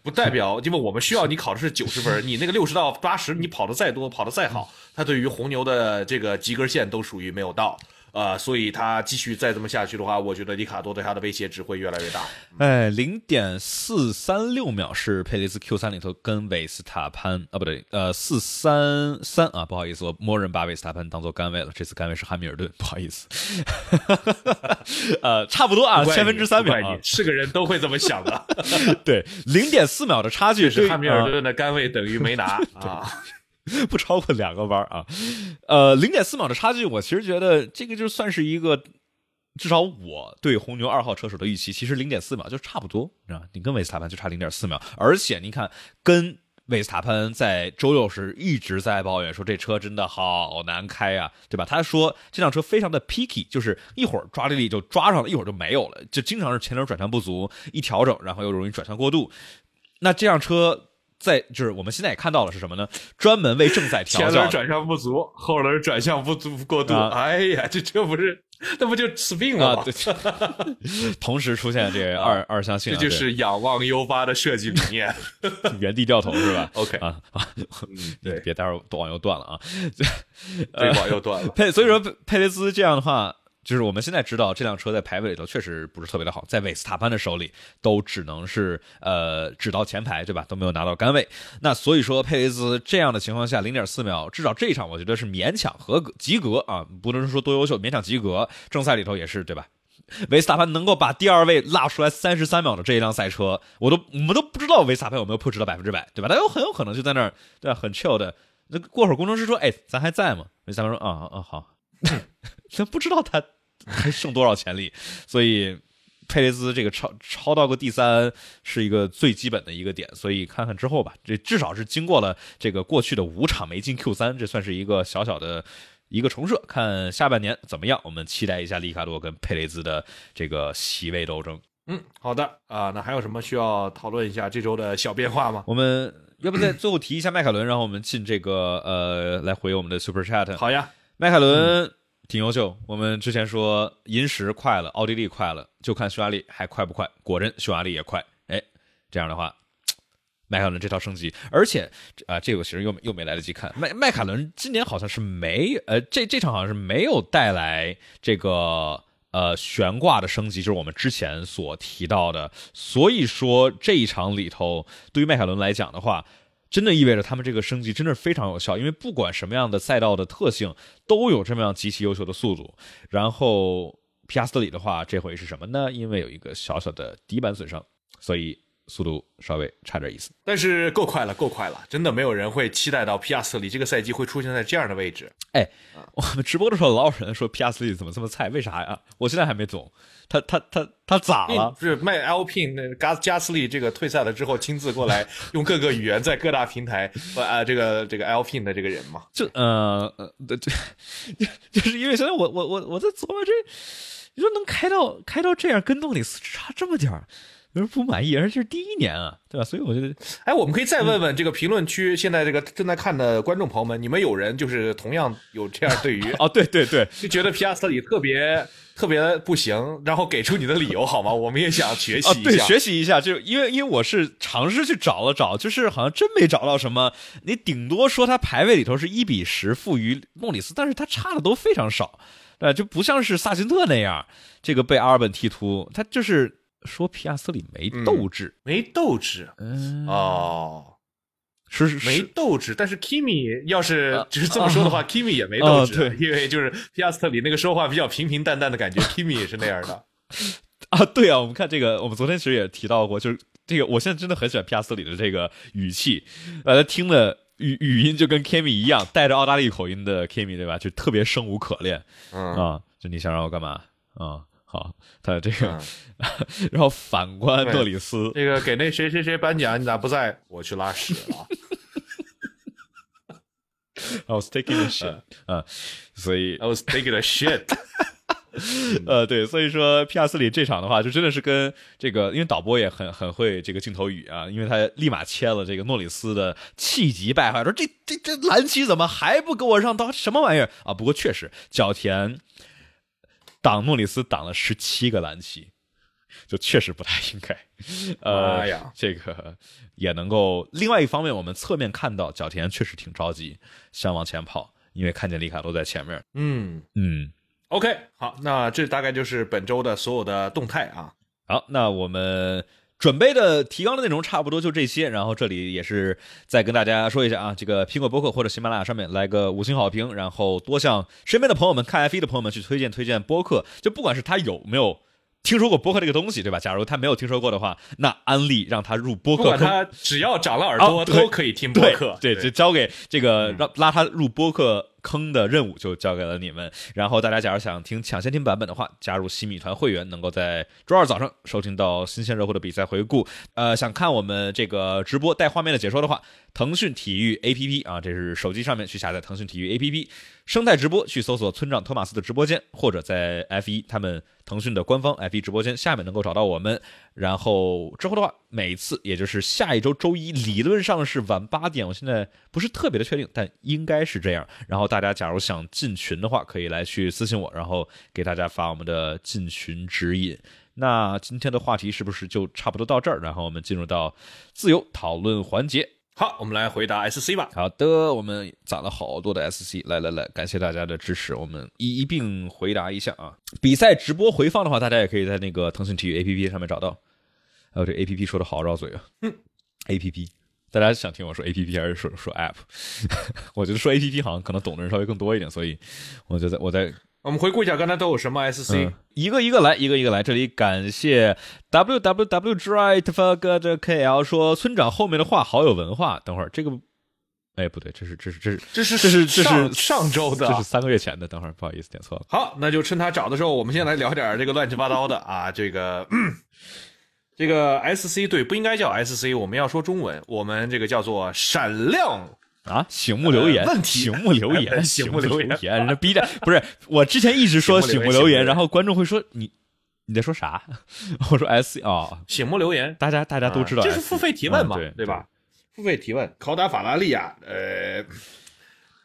不代表，因为我们需要你考的是九十分，你那个六十到八十，你跑的再多，跑的再好，他对于红牛的这个及格线都属于没有到。呃，所以他继续再这么下去的话，我觉得里卡多对他的威胁只会越来越大。哎，零点四三六秒是佩雷斯 Q 三里头跟维斯塔潘啊，不对，呃，四三三啊，不好意思，我默认把维斯塔潘当做杆位了，这次杆位是汉密尔顿，不好意思。*laughs* 呃，差不多啊，千分之三秒，是个人都会这么想的。*laughs* 对，零点四秒的差距是汉密尔顿的杆位等于没拿 *laughs* 啊。不超过两个弯啊，呃，零点四秒的差距，我其实觉得这个就算是一个，至少我对红牛二号车手的预期，其实零点四秒就差不多，你知道你跟维斯塔潘就差零点四秒，而且你看，跟维斯塔潘在周六时一直在抱怨说这车真的好难开啊，对吧？他说这辆车非常的 picky，就是一会儿抓地力就抓上了，一会儿就没有了，就经常是前轮转向不足，一调整然后又容易转向过度，那这辆车。在就是我们现在也看到了是什么呢？专门为正在调教，前轮转向不足，后轮转向不足过度。哎呀，这这不是那不就死病了吗？同时出现这 *laughs* 二二相性，这就是仰望优发的设计理念，*laughs* 原地掉头是吧？*laughs* OK 啊啊，对，别待会儿网又断了啊，对网又断了。佩所以说佩佩雷兹这样的话。就是我们现在知道这辆车在排位里头确实不是特别的好，在韦斯塔潘的手里都只能是呃只到前排，对吧？都没有拿到杆位。那所以说佩雷兹这样的情况下，零点四秒，至少这一场我觉得是勉强合格及格啊，不能说多优秀，勉强及格。正赛里头也是，对吧？维斯塔潘能够把第二位拉出来三十三秒的这一辆赛车，我都我们都不知道维斯塔潘有没有 push 到百分之百，对吧？他有很有可能就在那儿，对吧？很 chill 的。那过会儿工程师说：“哎，咱还在吗？”维斯塔潘说：“啊啊好。” *laughs* 咱不知道他。还剩多少潜力？*laughs* 所以佩雷兹这个超超到个第三是一个最基本的一个点，所以看看之后吧。这至少是经过了这个过去的五场没进 Q 三，这算是一个小小的一个重设。看下半年怎么样？我们期待一下里卡多跟佩雷兹的这个席位斗争。嗯，好的啊，那还有什么需要讨论一下这周的小变化吗？我们要不再最后提一下迈凯伦，然后我们进这个呃来回我们的 Super Chat。好呀，迈凯伦。挺优秀。我们之前说银石快了，奥地利快了，就看匈牙利还快不快。果真匈牙利也快。哎，这样的话，*tsk* 迈凯伦这套升级，而且啊，这个其实又又没来得及看。迈迈凯伦今年好像是没，呃，这这场好像是没有带来这个呃悬挂的升级，就是我们之前所提到的。所以说这一场里头，对于迈凯伦来讲的话，真的意味着他们这个升级真的是非常有效，因为不管什么样的赛道的特性，都有这么样极其优秀的速度。然后皮亚斯特里的话，这回是什么呢？因为有一个小小的底板损伤，所以速度稍微差点意思。但是够快了，够快了，真的没有人会期待到皮亚斯特里这个赛季会出现在这样的位置。哎，我们直播的时候老有人说皮亚斯特里怎么这么菜，为啥呀？*laughs* 我现在还没懂。他他他他咋了？是卖 Alpine 那加加斯利这个退赛了之后，亲自过来用各个语言在各大平台啊，*laughs* 这个这个 Alpine 的这个人嘛？就呃呃，对，*laughs* 就是因为现在我我我我在琢磨这，你说能开到开到这样，跟诺里斯差这么点儿。有人不满意，而且是第一年啊，对吧？所以我觉得，哎，我们可以再问问这个评论区现在这个正在看的观众朋友们，你们有人就是同样有这样对于 *laughs* 哦，对对对，就觉得皮亚斯特里特别特别不行，然后给出你的理由好吗？我们也想学习一下，对，学习一下，就因为因为我是尝试去找了找，就是好像真没找到什么。你顶多说他排位里头是一比十负于莫里斯，但是他差的都非常少，对，就不像是萨辛特那样，这个被阿尔本踢突，他就是。说皮亚斯里没斗志，没斗志，嗯哦，是是没斗志。但是 Kimi 要是只是这么说的话，Kimi *laughs* 也没斗志，对，因为就是皮亚斯特里那个说话比较平平淡淡的感觉，Kimi 也是那样的 *laughs* 啊。对啊，我们看这个，我们昨天其实也提到过，就是这个，我现在真的很喜欢皮亚斯里的这个语气，呃，听了语语音就跟 Kimi 一样，带着澳大利亚口音的 Kimi，对吧？就特别生无可恋，嗯啊，就你想让我干嘛啊？好，他这个，*laughs* 然后反观诺里斯，这个给那谁谁谁颁奖，你咋不在？我去拉屎了。*laughs* I was taking a shit 啊，所以 I was taking a shit。*laughs* 呃，对，所以说皮亚斯里这场的话，就真的是跟这个，因为导播也很很会这个镜头语啊，因为他立马切了这个诺里斯的气急败坏，说这这这蓝旗怎么还不给我让道？什么玩意儿啊？不过确实，角田。挡诺里斯挡了十七个蓝旗，就确实不太应该。呃，呀，这个也能够。另外一方面，我们侧面看到角田确实挺着急，想往前跑，因为看见里卡多在前面。嗯嗯，OK，好，那这大概就是本周的所有的动态啊。好，那我们。准备的提纲的内容差不多就这些，然后这里也是再跟大家说一下啊，这个苹果播客或者喜马拉雅上面来个五星好评，然后多向身边的朋友们看 F 一的朋友们去推荐推荐播客，就不管是他有没有。听说过播客这个东西，对吧？假如他没有听说过的话，那安利让他入播客，他只要长了耳朵都可以听播客。对，就交给这个让拉他入播客坑的任务就交给了你们。然后大家假如想听抢先听版本的话，加入西米团会员，能够在周二早上收听到新鲜热乎的比赛回顾。呃，想看我们这个直播带画面的解说的话，腾讯体育 APP 啊，这是手机上面去下载腾讯体育 APP。生态直播去搜索村长托马斯的直播间，或者在 F 一他们腾讯的官方 F 一直播间下面能够找到我们。然后之后的话，每次也就是下一周周一，理论上是晚八点，我现在不是特别的确定，但应该是这样。然后大家假如想进群的话，可以来去私信我，然后给大家发我们的进群指引。那今天的话题是不是就差不多到这儿？然后我们进入到自由讨论环节。好，我们来回答 SC 吧。好的，我们攒了好多的 SC，来来来，感谢大家的支持，我们一一并回答一下啊。比赛直播回放的话，大家也可以在那个腾讯体育 APP 上面找到。还有这 APP 说的好绕嘴啊。嗯，APP，大家想听我说 APP 还是说说 App？*laughs* 我觉得说 APP 好像可能懂的人稍微更多一点，所以我就在我在。我们回顾一下刚才都有什么 SC，一个一个来，一个一个来。这里感谢 WWW Drive for 的 KL 说村长后面的话好有文化。等会儿这个，哎不对，这是这是这是这是这是这是上周的，这是三个月前的。等会儿不好意思点错了。好，那就趁他找的时候，我们先来聊点这个乱七八糟的啊。这个 *clears throat* 这个 SC 对不应该叫 SC，我们要说中文，我们这个叫做闪亮。啊！醒目留言，问题，*laughs* 醒目留言，醒目留言，人家逼着不是我之前一直说醒目留言，然后观众会说你你在说啥？*laughs* 我说 S 啊，醒目留言，大家大家都知道，这是付费提问嘛，对吧？付费提问，拷打法拉利啊，呃，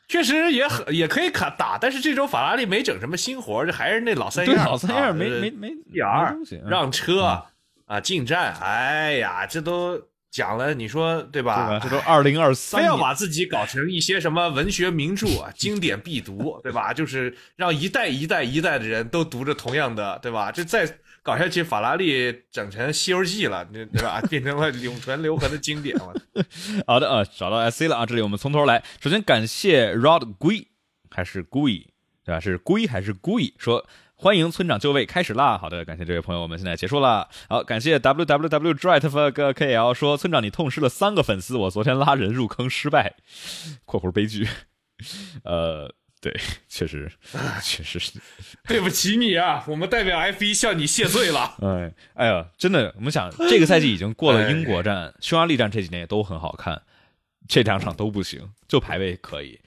确实也很也可以卡打，但是这周法拉利没整什么新活，这还是那老三样，老三样，没没没点儿让车啊进站，哎呀，这都。讲了，你说对吧？这都二零二三，非要把自己搞成一些什么文学名著啊，经典必读，对吧？*laughs* 就是让一代一代一代的人都读着同样的，对吧？这再搞下去，法拉利整成《西游记》了，对对吧？*laughs* 变成了永存留痕的经典了。*laughs* 好的啊，找到 S C 了啊，这里我们从头来。首先感谢 Rod 龟还是 Gui 对吧？是 Gui 还是 Gui？说欢迎村长就位，开始啦。好的，感谢这位朋友，我们现在结束了。好，感谢 W W W Drive K L 说村长你痛失了三个粉丝，我昨天拉人入坑失败（括弧悲剧）。*laughs* 呃。对，确实，确实是，对不起你啊，我们代表 F 一向你谢罪了。*laughs* 哎，哎呀，真的，我们想这个赛季已经过了英国站、匈牙利站这几年也都很好看，这两场都不行，就排位可以。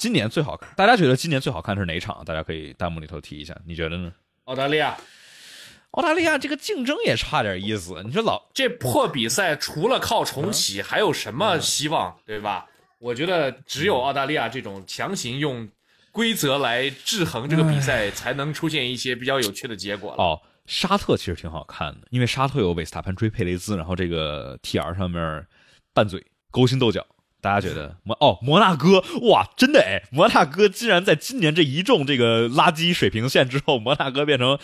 今年最好看，大家觉得今年最好看是哪场？大家可以弹幕里头提一下，你觉得呢？澳大利亚，澳大利亚这个竞争也差点意思。你说老这破比赛，除了靠重启，还有什么希望？对吧？我觉得只有澳大利亚这种强行用。规则来制衡这个比赛，才能出现一些比较有趣的结果了。哦，沙特其实挺好看的，因为沙特有韦斯塔潘追佩雷兹，然后这个 T R 上面拌嘴勾心斗角。大家觉得摩哦摩纳哥哇，真的哎，摩纳哥竟然在今年这一众这个垃圾水平线之后，摩纳哥变成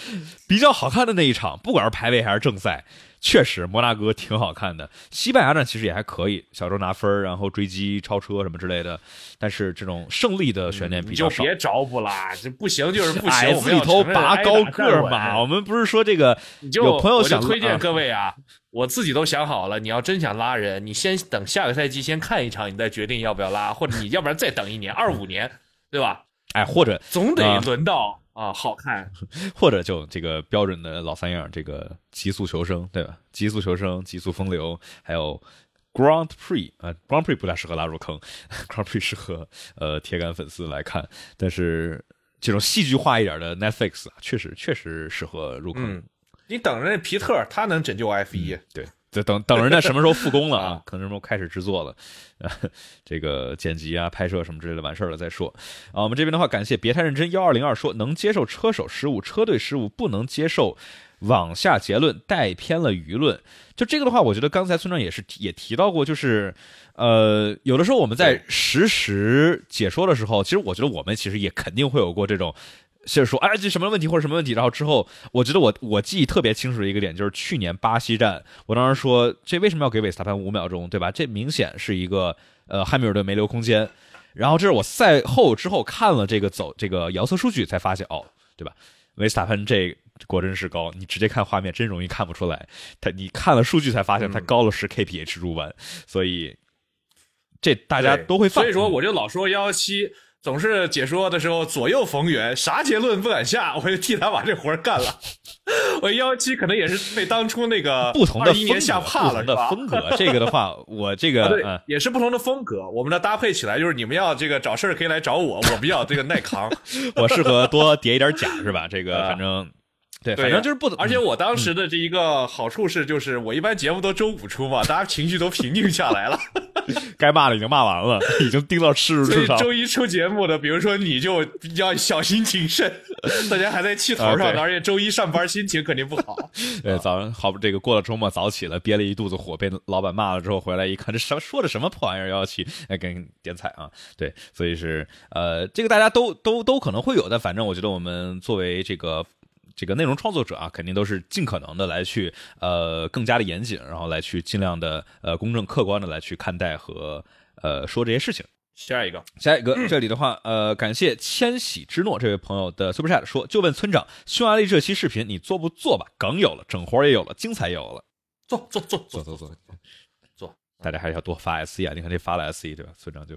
比较好看的那一场，不管是排位还是正赛。确实，摩纳哥挺好看的。西班牙站其实也还可以，小周拿分然后追击、超车什么之类的。但是这种胜利的悬念比较少。就别找补啦，这不行就是不行。自己头拔高个嘛。我们不是说这个，有朋友想推荐各位啊，我自己都想好了。你要真想拉人，你先等下个赛季先看一场，你再决定要不要拉，或者你要不然再等一年，*laughs* 二五年，对吧？哎，或者总得轮到。啊，好看，*laughs* 或者就这个标准的老三样，这个极速求生，对吧？极速求生、极速风流，还有 Grand Prix 啊，Grand Prix 不太适合拉入坑，*laughs* Grand Prix 适合呃铁杆粉丝来看。但是这种戏剧化一点的 Netflix 确实确实适合入坑。你等着那皮特，他能拯救 F 一，对。就等等人家什么时候复工了啊？*laughs* 可能什么时候开始制作了，*laughs* 这个剪辑啊、拍摄什么之类的完事儿了再说。啊，我们这边的话，感谢别太认真幺二零二说能接受车手失误、车队失误，不能接受往下结论带偏了舆论。就这个的话，我觉得刚才村长也是也提到过，就是呃，有的时候我们在实时解说的时候，其实我觉得我们其实也肯定会有过这种。就是说，哎，这什么问题或者什么问题？然后之后，我觉得我我记忆特别清楚的一个点，就是去年巴西站，我当时说，这为什么要给韦斯塔潘五秒钟，对吧？这明显是一个呃汉密尔顿没留空间。然后这是我赛后之后看了这个走这个遥测数据才发现，哦，对吧？韦斯塔潘这果真是高，你直接看画面真容易看不出来。他你看了数据才发现他高了十 kph 入弯，所以这大家都会。所以说我就老说幺幺七。总是解说的时候左右逢源，啥结论不敢下，*laughs* 我就替他把这活干了。*laughs* 我幺七可能也是被当初那个不同的一年吓怕了，的风格。*laughs* 这个的话，我这个对也是不同的风格。我们的搭配起来就是你们要这个找事儿可以来找我，我比较这个耐扛，我适合多叠一点甲是吧？这个反正。对，反正就是不，而且我当时的这一个好处是，就是我一般节目都周五出嘛，大家情绪都平静下来了，*laughs* 该骂的已经骂完了，已经盯到耻辱柱上。周一出节目的，比如说你就要小心谨慎，*laughs* 大家还在气头上，而且周一上班心情肯定不好。*laughs* 对，早上好不，这个过了周末早起了，憋了一肚子火，被老板骂了之后回来一看，这什么说的什么破玩意儿幺幺七，哎，给你点彩啊！对，所以是呃，这个大家都都都可能会有的，反正我觉得我们作为这个。这个内容创作者啊，肯定都是尽可能的来去呃更加的严谨，然后来去尽量的呃公正客观的来去看待和呃说这些事情。下一个，下一个，这里的话，呃，感谢千禧之诺这位朋友的 super chat 说，就问村长，匈牙利这期视频你做不做吧？梗有了，整活也有了，精彩也有了，做做做做做做。大家还是要多发 SE 啊！你看这发了 SE 对吧？村长就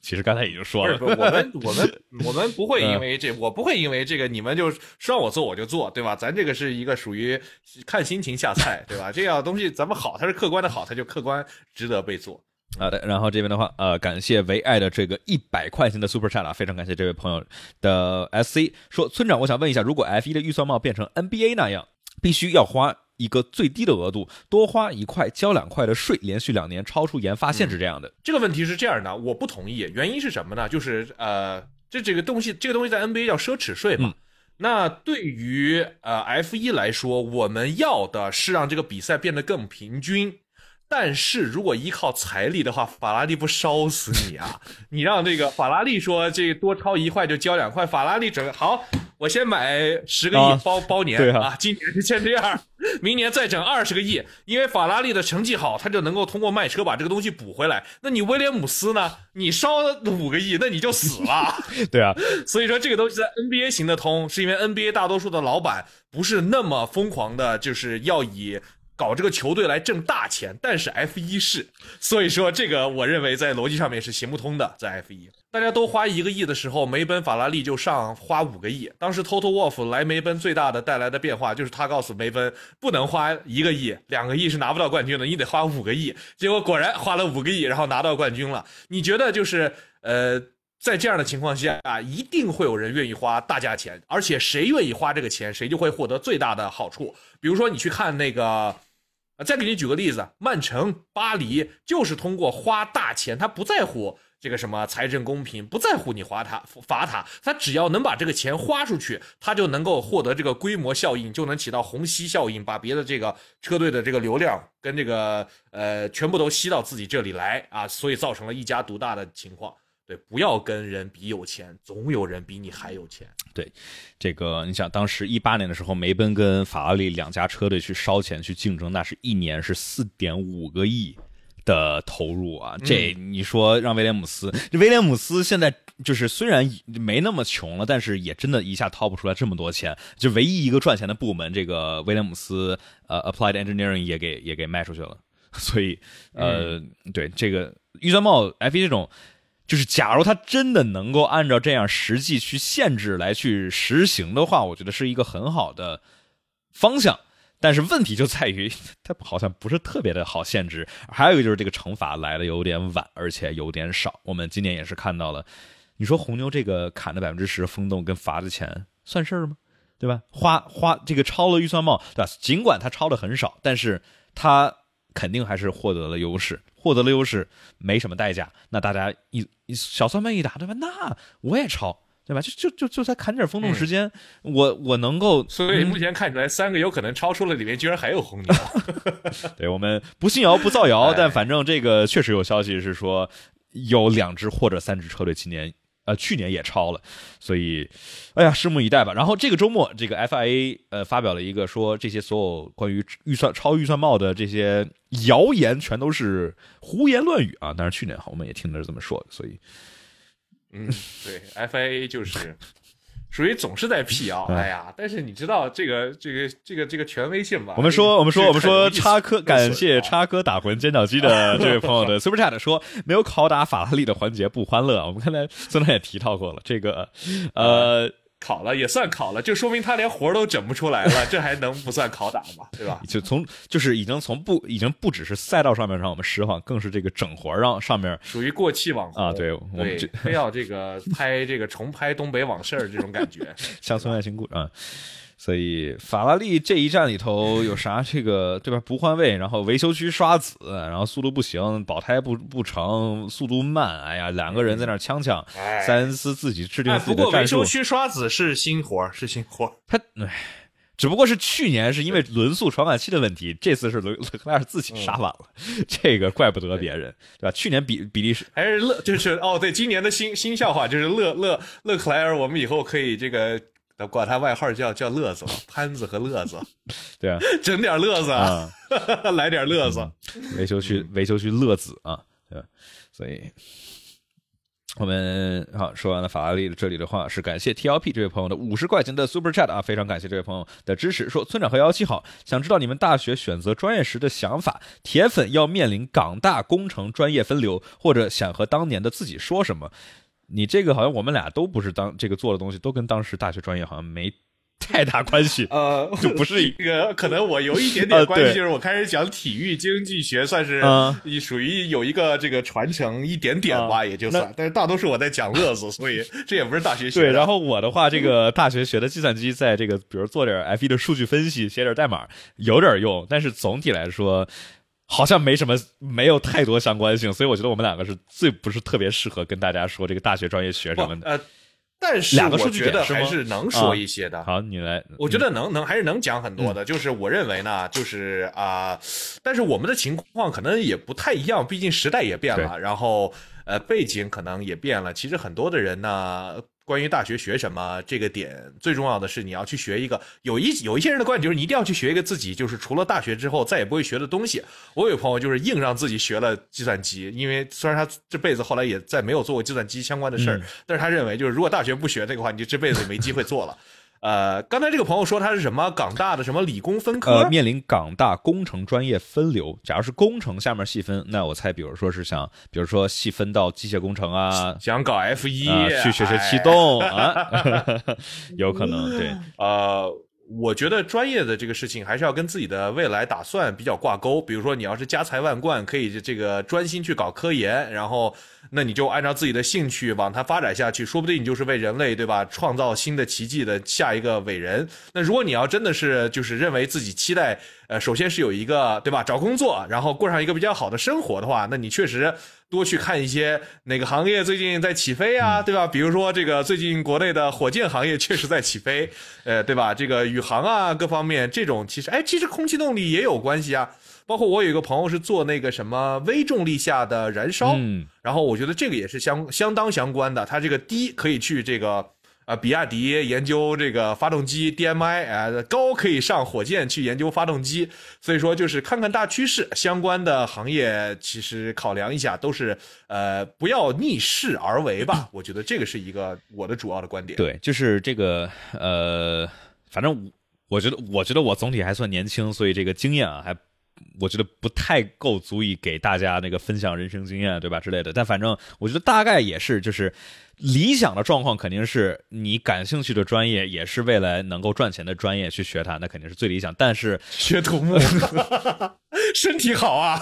其实刚才已经说了，我们我们 *laughs* 我们不会因为这，我不会因为这个，你们就让我做我就做，对吧？咱这个是一个属于看心情下菜，对吧？这样东西咱们好，它是客观的好，它就客观值得被做。好的，然后这边的话，呃，感谢唯爱的这个一百块钱的 Super Chat 啊，非常感谢这位朋友的 SC 说，村长，我想问一下，如果 F 一的预算帽变成 NBA 那样，必须要花。一个最低的额度，多花一块交两块的税，连续两年超出研发限制这样的。这个问题是这样的，我不同意。原因是什么呢？就是呃，这这个东西，这个东西在 NBA 叫奢侈税嘛。那对于呃 F 一来说，我们要的是让这个比赛变得更平均。但是如果依靠财力的话，法拉利不烧死你啊？你让这个法拉利说这多超一块就交两块，法拉利整好。我先买十个啊亿包包年对啊今年就先这样，*laughs* 明年再整二十个亿，因为法拉利的成绩好，他就能够通过卖车把这个东西补回来。那你威廉姆斯呢？你烧五个亿，那你就死了。*laughs* 对啊，*laughs* 所以说这个东西在 NBA 行得通，是因为 NBA 大多数的老板不是那么疯狂的，就是要以搞这个球队来挣大钱，但是 F 一是，所以说这个我认为在逻辑上面是行不通的，在 F 一。大家都花一个亿的时候，梅奔、法拉利就上花五个亿。当时 Total Wolff 来梅奔最大的带来的变化就是他告诉梅奔不能花一个亿、两个亿是拿不到冠军的，你得花五个亿。结果果然花了五个亿，然后拿到冠军了。你觉得就是呃，在这样的情况下啊，一定会有人愿意花大价钱，而且谁愿意花这个钱，谁就会获得最大的好处。比如说你去看那个。再给你举个例子，曼城、巴黎就是通过花大钱，他不在乎这个什么财政公平，不在乎你罚他罚他，他只要能把这个钱花出去，他就能够获得这个规模效应，就能起到虹吸效应，把别的这个车队的这个流量跟这个呃全部都吸到自己这里来啊，所以造成了一家独大的情况。对，不要跟人比有钱，总有人比你还有钱。对，这个你想，当时一八年的时候，梅奔跟法拉利两家车队去烧钱去竞争，那是一年是四点五个亿的投入啊！这你说让威廉姆斯，这威廉姆斯现在就是虽然没那么穷了，但是也真的一下掏不出来这么多钱。就唯一一个赚钱的部门，这个威廉姆斯呃，Applied Engineering 也给也给卖出去了。*laughs* 所以呃，对这个预算帽 F 一这种。就是，假如他真的能够按照这样实际去限制来去实行的话，我觉得是一个很好的方向。但是问题就在于，*laughs* 它好像不是特别的好限制。还有一个就是这个惩罚来的有点晚，而且有点少。我们今年也是看到了，你说红牛这个砍的百分之十风洞跟罚的钱算事儿吗？对吧？花花这个超了预算帽，对吧？尽管他超的很少，但是他肯定还是获得了优势。获得了优势，没什么代价，那大家一一小算盘一打，对吧？那我也抄，对吧？就就就就在砍点风洞时间，我我能够，所以目前看出来，三个有可能超出了，里面居然还有红牛。*laughs* 对我们不信谣不造谣，*laughs* 但反正这个确实有消息是说，有两支或者三支车队今年。呃，去年也超了，所以，哎呀，拭目以待吧。然后这个周末，这个 FIA 呃发表了一个说，这些所有关于预算超预算帽的这些谣言，全都是胡言乱语啊。但是去年我们也听的是这么说，所以，嗯，对，FIA 就是。属于总是在辟谣，哎呀！但是你知道这个这个这个这个权威性吧？我们说我们说我们说叉科，感谢叉科打魂尖角鸡的 *laughs* 这位朋友的 Super Chat 说没有拷打法拉利的环节不欢乐。我们刚才孙总也提到过了，这个呃。考了也算考了，就说明他连活都整不出来了，*laughs* 这还能不算拷打吗？对吧？就从就是已经从不已经不只是赛道上面让我们失望，更是这个整活让上面属于过气网红啊！对，我们非要这个拍这个重拍东北往事这种感觉，*laughs* 乡村爱情故事啊。所以法拉利这一站里头有啥？这个对吧？不换位，然后维修区刷子，然后速度不行，保胎不不成，速度慢。哎呀，两个人在那呛呛。塞恩斯自己制定自己的战术。维修区刷子是新活，是新活。他哎，只不过是去年是因为轮速传感器的问题，这次是勒勒克莱尔自己刹晚了，这个怪不得别人，对吧？去年比比利时还是勒，就是哦，对，今年的新新笑话就是勒勒勒克莱尔，我们以后可以这个。管他外号叫叫乐子，潘子和乐子，*laughs* 对啊，整点乐子啊，*laughs* 来点乐子，维修区维修区乐子啊，对吧？所以，我们好说完了法拉利的这里的话，是感谢 T L P 这位朋友的五十块钱的 Super Chat 啊，非常感谢这位朋友的支持。说村长和幺七好，想知道你们大学选择专业时的想法，铁粉要面临港大工程专业分流，或者想和当年的自己说什么？你这个好像我们俩都不是当这个做的东西，都跟当时大学专业好像没太大关系。呃，就不是一个 *laughs* 可能我有一点点关系，就是我开始讲体育经济学，算是属于有一个这个传承一点点吧，也就算。但是大多数我在讲乐子，所以这也不是大学学。对，然后我的话，这个大学学的计算机，在这个比如做点 F 一的数据分析，写点代码有点用，但是总体来说。好像没什么，没有太多相关性，所以我觉得我们两个是最不是特别适合跟大家说这个大学专业学什么的。呃，但是两个数据点还是能说一些的。好，你来。我觉得能能还是能讲很多的，就是我认为呢，就是啊，但是我们的情况可能也不太一样，毕竟时代也变了，然后呃背景可能也变了。其实很多的人呢。关于大学学什么这个点，最重要的是你要去学一个有一有一些人的观点就是你一定要去学一个自己就是除了大学之后再也不会学的东西。我有朋友就是硬让自己学了计算机，因为虽然他这辈子后来也再没有做过计算机相关的事儿，但是他认为就是如果大学不学这个话，你就这辈子也没机会做了。呃，刚才这个朋友说他是什么港大的什么理工分科，呃，面临港大工程专业分流。假如是工程下面细分，那我猜，比如说是想，比如说细分到机械工程啊，想搞 F 一去学学气动啊，*laughs* 有可能对，*laughs* 呃。我觉得专业的这个事情还是要跟自己的未来打算比较挂钩。比如说，你要是家财万贯，可以这个专心去搞科研，然后那你就按照自己的兴趣往它发展下去，说不定你就是为人类，对吧？创造新的奇迹的下一个伟人。那如果你要真的是就是认为自己期待，呃，首先是有一个对吧，找工作，然后过上一个比较好的生活的话，那你确实。多去看一些哪个行业最近在起飞啊，对吧？比如说这个最近国内的火箭行业确实在起飞，呃，对吧？这个宇航啊，各方面这种其实，哎，其实空气动力也有关系啊。包括我有一个朋友是做那个什么微重力下的燃烧，然后我觉得这个也是相相当相关的。它这个低可以去这个。呃，比亚迪研究这个发动机 DMI，呃，高可以上火箭去研究发动机，所以说就是看看大趋势，相关的行业其实考量一下，都是呃不要逆势而为吧。*clears throat* 我觉得这个是一个我的主要的观点。对，就是这个呃，反正我觉得，我觉得我总体还算年轻，所以这个经验啊，还我觉得不太够足以给大家那个分享人生经验，对吧之类的。但反正我觉得大概也是就是。理想的状况肯定是你感兴趣的专业，也是未来能够赚钱的专业去学它，那肯定是最理想。但是学土木，*laughs* 身体好啊！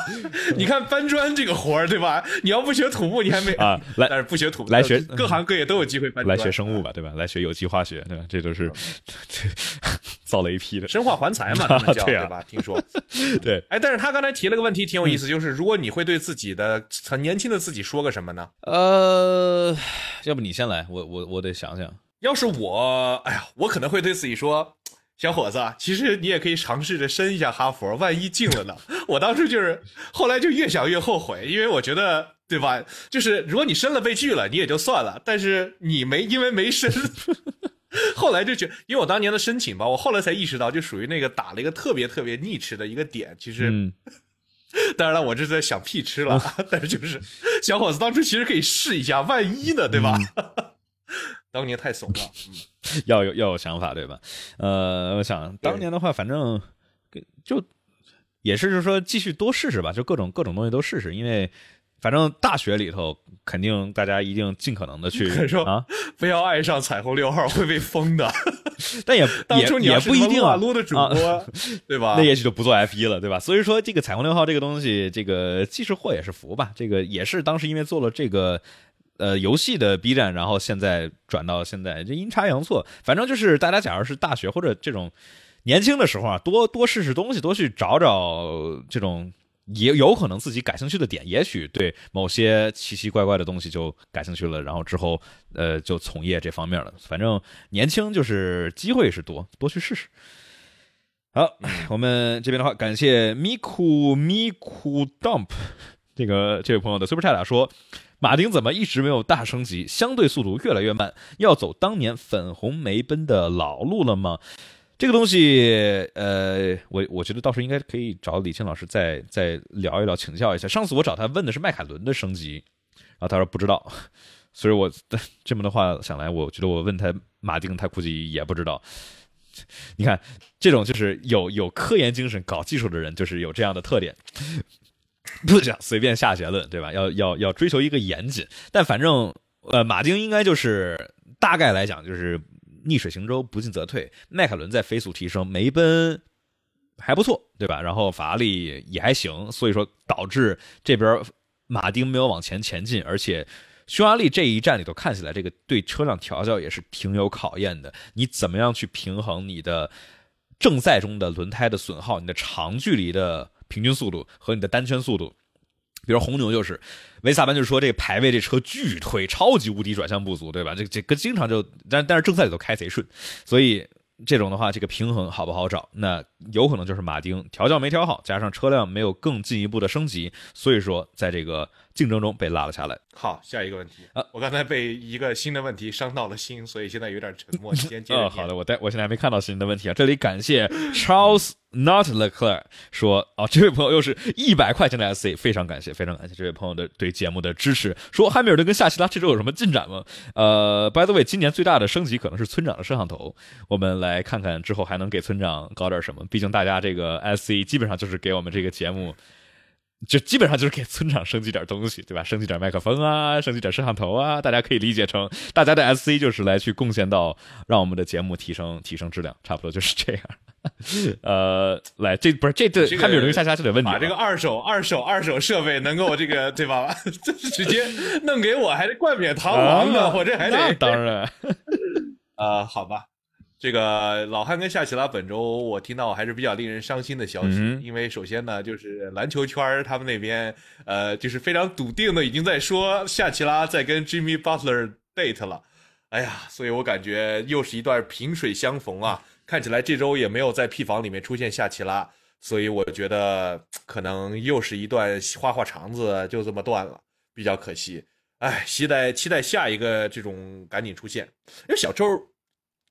你看搬砖这个活儿，对吧？你要不学土木，你还没啊？来，但是不学土木，来学各行各业都有机会搬砖。来学生物吧，对吧？来学有机化学，对吧？这都是造了一批的生化环材嘛，*laughs* 他们叫对吧？听说 *laughs* 对。哎，但是他刚才提了个问题，挺有意思，就是如果你会对自己的很年轻的自己说个什么呢？呃。要不你先来，我我我得想想。要是我，哎呀，我可能会对自己说：“小伙子，其实你也可以尝试着申一下哈佛，万一进了呢？” *laughs* 我当时就是，后来就越想越后悔，因为我觉得，对吧？就是如果你申了被拒了，你也就算了，但是你没因为没申，*laughs* 后来就觉，因为我当年的申请吧，我后来才意识到，就属于那个打了一个特别特别逆驰的一个点，其实。*laughs* 当然了，我这是在想屁吃了，*laughs* 但是就是小伙子当初其实可以试一下，万一呢，对吧？*laughs* 当年太怂了，要有要有想法，对吧？呃，我想当年的话，反正就也是就是说继续多试试吧，就各种各种东西都试试，因为。反正大学里头，肯定大家一定尽可能的去啊，不要爱上彩虹六号会被封的。*laughs* 但也 *laughs* 当初你也不一定啊，撸的主播，*laughs* 对吧？那也许就不做 F 一了，对吧？所以说这个彩虹六号这个东西，这个既是祸也是福吧。这个也是当时因为做了这个呃游戏的 B 站，然后现在转到现在，这阴差阳错。反正就是大家假如是大学或者这种年轻的时候啊，多多试试东西，多去找找这种。也有可能自己感兴趣的点，也许对某些奇奇怪怪的东西就感兴趣了，然后之后呃就从业这方面了。反正年轻就是机会是多，多去试试。好，我们这边的话，感谢 Miku Miku Dump 这个这位朋友的 Super Chat 说，马丁怎么一直没有大升级，相对速度越来越慢，要走当年粉红梅奔的老路了吗？这个东西，呃，我我觉得到时候应该可以找李青老师再再聊一聊，请教一下。上次我找他问的是迈凯伦的升级，然后他说不知道，*laughs* 所以我这么的话想来，我觉得我问他马丁，他估计也不知道。你看，这种就是有有科研精神、搞技术的人，就是有这样的特点，*laughs* 不想随便下结论，对吧？要要要追求一个严谨。但反正，呃，马丁应该就是大概来讲就是。逆水行舟，不进则退。迈凯伦在飞速提升，梅奔还不错，对吧？然后法拉利也还行，所以说导致这边马丁没有往前前进。而且匈牙利这一站里头看起来，这个对车辆调教也是挺有考验的。你怎么样去平衡你的正赛中的轮胎的损耗，你的长距离的平均速度和你的单圈速度？比如红牛就是，维萨班就是说这个排位这车巨推，超级无敌转向不足，对吧？这这跟经常就，但但是正赛里头开贼顺，所以这种的话，这个平衡好不好找？那有可能就是马丁调教没调好，加上车辆没有更进一步的升级，所以说在这个竞争中被拉了下来。好，下一个问题啊，我刚才被一个新的问题伤到了心，所以现在有点沉默。你先接着哦，好的，我待我现在还没看到新的问题啊。这里感谢 Charles Not Leclerc 说，哦，这位朋友又是一百块钱的 SC，非常感谢，非常感谢这位朋友的对节目的支持。说汉密尔顿跟夏奇拉这周有什么进展吗？呃，By the way，今年最大的升级可能是村长的摄像头，我们来看看之后还能给村长搞点什么。毕竟大家这个 SC 基本上就是给我们这个节目。就基本上就是给村长升级点东西，对吧？升级点麦克风啊，升级点摄像头啊，大家可以理解成大家的 SC 就是来去贡献到让我们的节目提升提升质量，差不多就是这样。*laughs* 呃，来，这不是这这汉密尔顿下下就得问你，把这个二手二手二手设备能够这个对吧？*laughs* 这是直接弄给我，还得冠冕堂皇的，我这还得当然 *laughs* 啊，好吧。这个老汉跟夏奇拉本周我听到还是比较令人伤心的消息，因为首先呢，就是篮球圈他们那边呃，就是非常笃定的已经在说夏奇拉在跟 Jimmy Butler date 了，哎呀，所以我感觉又是一段萍水相逢啊！看起来这周也没有在 P 房里面出现夏奇拉，所以我觉得可能又是一段花花肠子就这么断了，比较可惜。哎，期待期待下一个这种赶紧出现，因为小周。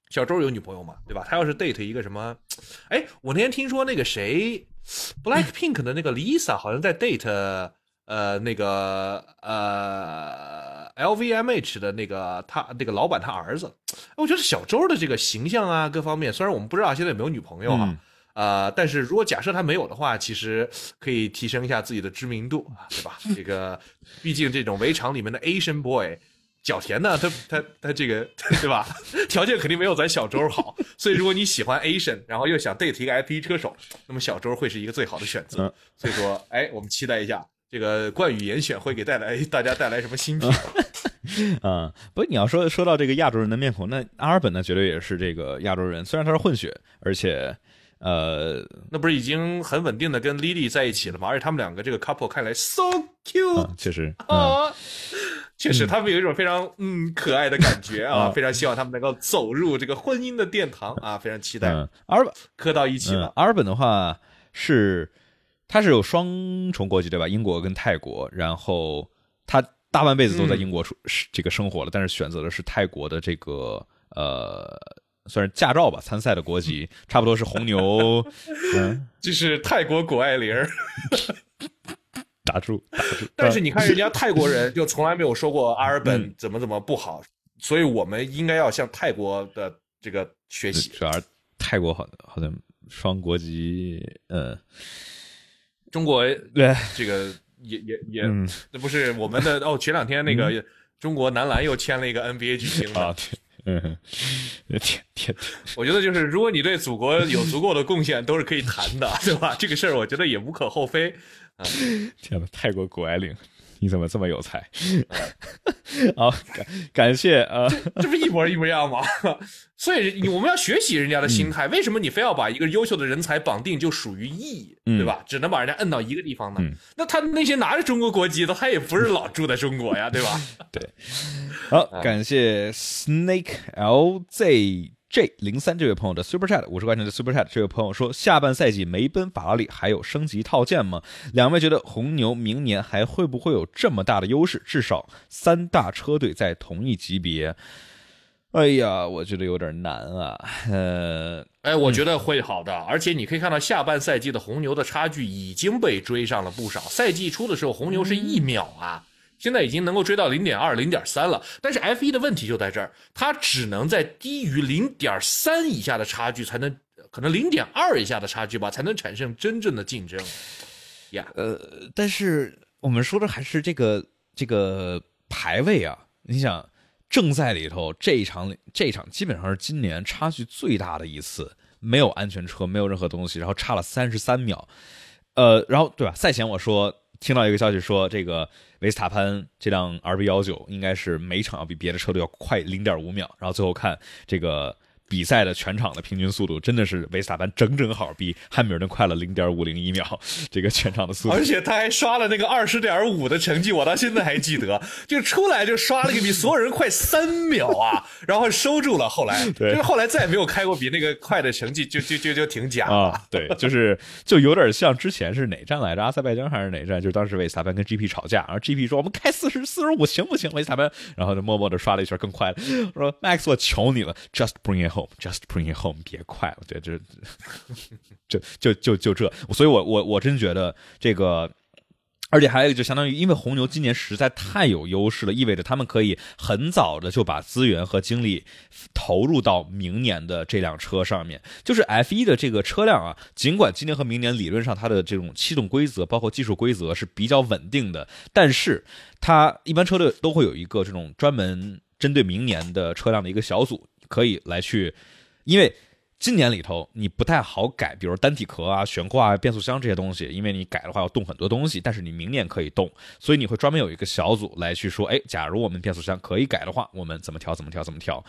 小周有女朋友嘛，对吧？他要是 date 一个什么，哎，我那天听说那个谁，Black Pink 的那个 Lisa 好像在 date，呃，那个呃 LVMH 的那个他那个老板他儿子。我觉得小周的这个形象啊，各方面，虽然我们不知道现在有没有女朋友啊，呃，但是如果假设他没有的话，其实可以提升一下自己的知名度，对吧？这个毕竟这种围场里面的 Asian boy。角田呢，他他他这个 *laughs* 对吧？*laughs* 条件肯定没有咱小周好，所以如果你喜欢 Asian，然后又想 date 一个 F1 车手，那么小周会是一个最好的选择。所以说，哎，我们期待一下这个冠宇严选会给带来大家带来什么新品。啊，*laughs* 不，你要说说到这个亚洲人的面孔，那阿尔本呢，绝对也是这个亚洲人。虽然他是混血，而且呃，那不是已经很稳定的跟 Lily 在一起了吗？而且他们两个这个 couple 看来 so cute，确实啊。确实，他们有一种非常嗯可爱的感觉 *laughs* 啊，非常希望他们能够走入这个婚姻的殿堂啊，非常期待。阿尔本磕到一起了。阿尔本的话是，他是有双重国籍对吧？英国跟泰国，然后他大半辈子都在英国出这个生活了，但是选择的是泰国的这个呃，算是驾照吧，参赛的国籍，差不多是红牛。*laughs* *laughs* 嗯，这是泰国谷爱凌。打住，打住！但是你看，人家 *laughs* 泰国人就从来没有说过阿尔本怎么怎么不好，所以我们应该要向泰国的这个学习。主要泰国好好像双国籍，嗯，中国对这个也也也，那不是我们的 *laughs* 哦。前两天那个中国男篮又签了一个 NBA 巨星啊，嗯，*laughs* 天天，我觉得就是如果你对祖国有足够的贡献，都是可以谈的，对吧？这个事儿我觉得也无可厚非。*laughs* 天呐，泰国谷爱凌，你怎么这么有才？好，感感谢啊，这不一模一模一样吗？*laughs* 所以我们要学习人家的心态。为什么你非要把一个优秀的人才绑定就属于 E，对吧？只能把人家摁到一个地方呢？那他那些拿着中国国籍的，他也不是老住在中国呀，对吧？*laughs* 对。好，感谢 Snake LZ。J 零三这位朋友的 Super Chat 五十块钱的 Super Chat，这位朋友说：下半赛季梅奔、法拉利还有升级套件吗？两位觉得红牛明年还会不会有这么大的优势？至少三大车队在同一级别。哎呀，我觉得有点难啊。呃，哎，我觉得会好的，而且你可以看到下半赛季的红牛的差距已经被追上了不少。赛季初的时候，红牛是一秒啊。现在已经能够追到零点二、零点三了，但是 F 一的问题就在这儿，它只能在低于零点三以下的差距才能，可能零点二以下的差距吧，才能产生真正的竞争。呀，呃，但是我们说的还是这个这个排位啊，你想正赛里头这一场这一场基本上是今年差距最大的一次，没有安全车，没有任何东西，然后差了三十三秒，呃，然后对吧？赛前我说。听到一个消息说，这个维斯塔潘这辆 RB 幺九应该是每场要比别的车都要快零点五秒，然后最后看这个比赛的全场的平均速度真的是维斯塔潘整整好比汉密尔顿快了零点五零一秒，这个全场的速度。而且他还刷了那个二十点五的成绩，我到现在还记得，就出来就刷了个比所有人快三秒啊，然后收住了。后来，*laughs* 就是后来再也没有开过比那个快的成绩，就就就就挺假啊。对，就是就有点像之前是哪站来着？阿塞拜疆还是哪站？就是当时维斯塔潘跟 GP 吵架，然后 GP 说我们开四十四十五行不行？维斯塔潘，然后就默默的刷了一圈更快了，说 Max 我求你了，Just bring it Just bring it home，别快了，对，这就就就就这，所以我我我真觉得这个。而且还有一个，就相当于，因为红牛今年实在太有优势了，意味着他们可以很早的就把资源和精力投入到明年的这辆车上面。就是 F 一的这个车辆啊，尽管今年和明年理论上它的这种气动规则，包括技术规则是比较稳定的，但是它一般车队都会有一个这种专门针对明年的车辆的一个小组，可以来去，因为。今年里头你不太好改，比如单体壳啊、悬挂啊、变速箱这些东西，因为你改的话要动很多东西。但是你明年可以动，所以你会专门有一个小组来去说，哎，假如我们变速箱可以改的话，我们怎么调怎么调怎么调。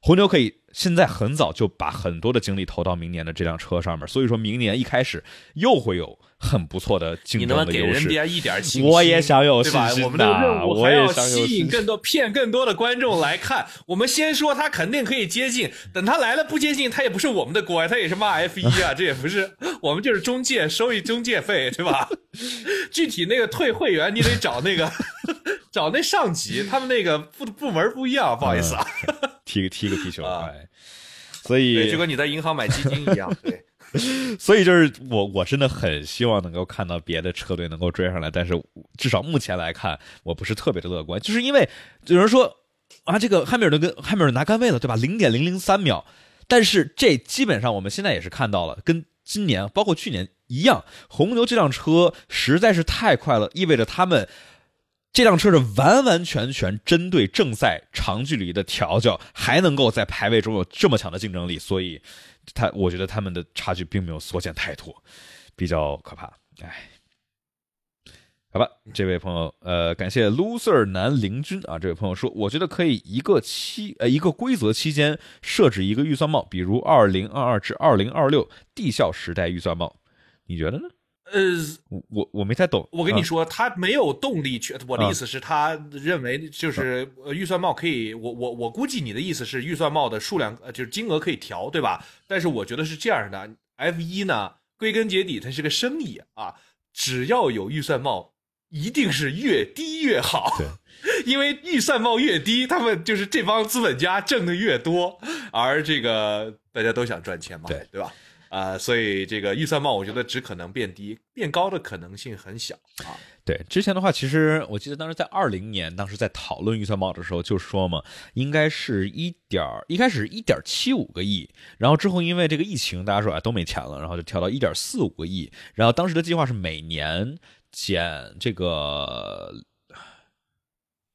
红牛可以现在很早就把很多的精力投到明年的这辆车上面，所以说明年一开始又会有。很不错的竞争的优势，我也想有信心我们的任务还要吸引更多、骗更多的观众来看。我们先说他肯定可以接近，等他来了不接近，他也不是我们的锅呀，他也是骂 *laughs* F 一啊，这也不是我们就是中介收一中介费，对吧？*laughs* 具体那个退会员你得找那个 *laughs* 找那上级，他们那个部部门不一样，不好意思啊，踢个踢个皮球，所以就跟你在银行买基金一样，*laughs* 对。*laughs* 所以就是我，我真的很希望能够看到别的车队能够追上来，但是至少目前来看，我不是特别的乐观，就是因为有人说啊，这个汉密尔顿跟汉密尔顿拿杆位了，对吧？零点零零三秒，但是这基本上我们现在也是看到了，跟今年包括去年一样，红牛这辆车实在是太快了，意味着他们这辆车是完完全全针对正赛长距离的调教，还能够在排位中有这么强的竞争力，所以。他我觉得他们的差距并没有缩减太多，比较可怕。哎，好吧，这位朋友，呃，感谢 loser 男灵君啊，这位朋友说，我觉得可以一个期呃一个规则期间设置一个预算帽，比如二零二二至二零二六地效时代预算帽，你觉得呢？呃，我我没太懂。我跟你说，他没有动力去。我的意思是，他认为就是预算帽可以。我我我估计你的意思是预算帽的数量，呃，就是金额可以调，对吧？但是我觉得是这样的，F 一呢，归根结底它是个生意啊，只要有预算帽，一定是越低越好。对，*laughs* 因为预算帽越低，他们就是这帮资本家挣的越多，而这个大家都想赚钱嘛，对对吧？啊，所以这个预算帽，我觉得只可能变低，变高的可能性很小啊。对，之前的话，其实我记得当时在二零年，当时在讨论预算帽的时候，就说嘛，应该是一点一开始一点七五个亿，然后之后因为这个疫情，大家说啊都没钱了，然后就调到一点四五个亿，然后当时的计划是每年减这个。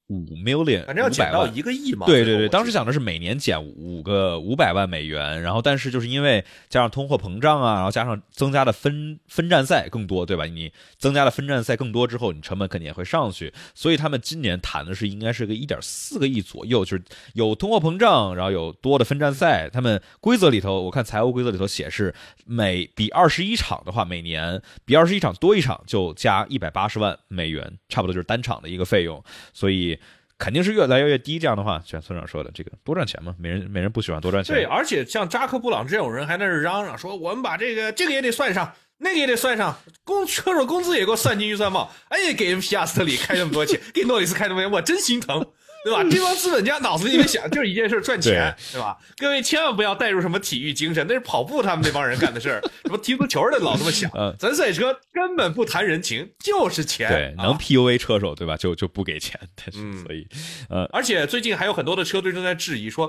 五 million，反正要减到一个亿嘛。对对对，当时想的是每年减五个五百万美元，然后但是就是因为加上通货膨胀啊，然后加上增加的分分站赛更多，对吧？你增加了分站赛更多之后，你成本肯定也会上去，所以他们今年谈的是应该是个一点四个亿左右，就是有通货膨胀，然后有多的分站赛。他们规则里头，我看财务规则里头写是每比二十一场的话，每年比二十一场多一场就加一百八十万美元，差不多就是单场的一个费用，所以。肯定是越来越低，这样的话，像村长说的，这个多赚钱嘛，每人每人不喜欢多赚钱。对，而且像扎克布朗这种人，还在那嚷嚷说，我们把这个这个也得算上，那个也得算上，工车手工资也给我算进预算帽。哎，给皮亚斯特里开那么多钱，给诺里斯开那么多钱，我真心疼。对吧？这帮资本家脑子里面想 *laughs* 就是一件事，赚钱，对吧？各位千万不要带入什么体育精神，那是跑步他们那帮人干的事儿。*laughs* 什么踢足球的老这么想，咱赛车根本不谈人情，就是钱。对，能 PUA 车手，对吧？就就不给钱。但是，所以，呃，而且最近还有很多的车队正在质疑说，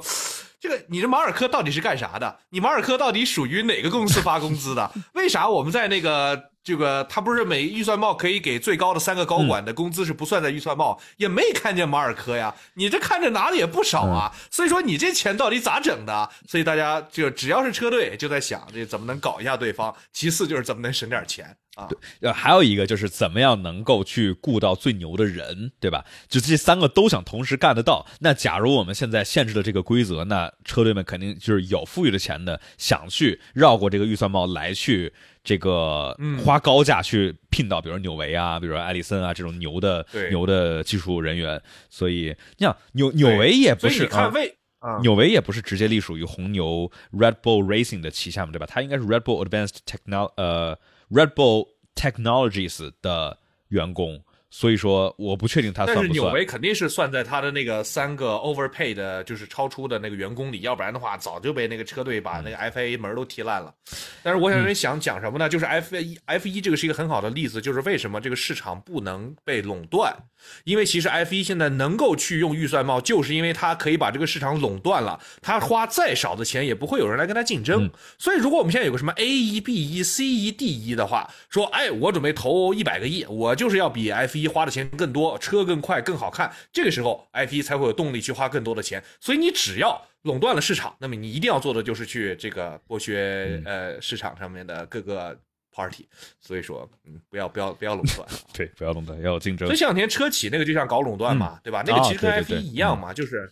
这个你这马尔科到底是干啥的？你马尔科到底属于哪个公司发工资的？*laughs* 为啥我们在那个？这个他不是每预算帽可以给最高的三个高管的工资是不算在预算帽，也没看见马尔科呀，你这看着拿的也不少啊，所以说你这钱到底咋整的？所以大家就只要是车队就在想这怎么能搞一下对方，其次就是怎么能省点钱啊。呃，还有一个就是怎么样能够去雇到最牛的人，对吧？就这三个都想同时干得到。那假如我们现在限制了这个规则，那车队们肯定就是有富裕的钱的，想去绕过这个预算帽来去这个花高价去聘到，比如纽维啊，比如说艾利森啊这种牛的牛的技术人员。所以你想纽纽维也不是看魏。纽维也不是直接隶属于红牛 Red Bull Racing 的旗下嘛，对吧？它应该是 Red Bull Advanced Techno 呃 Red Bull Technologies 的员工。所以说，我不确定他算不算。但是纽维肯定是算在他的那个三个 overpay 的，就是超出的那个员工里，要不然的话，早就被那个车队把那个 FIA 门都踢烂了。但是我想想讲什么呢？就是 F 一 F 一这个是一个很好的例子，就是为什么这个市场不能被垄断？因为其实 F 一现在能够去用预算帽，就是因为它可以把这个市场垄断了。他花再少的钱，也不会有人来跟他竞争。所以，如果我们现在有个什么 A 一 B 一 C 一 D 一的话，说，哎，我准备投一百个亿，我就是要比 F 一花的钱更多，车更快更好看，这个时候 F 一才会有动力去花更多的钱。所以你只要垄断了市场，那么你一定要做的就是去这个剥削呃市场上面的各个 party。所以说，嗯，不要不要不要垄断，*laughs* 对，不要垄断，要有竞争。所以这两天车企那个就像搞垄断嘛，对吧？那个其实跟 F 一一样嘛，就是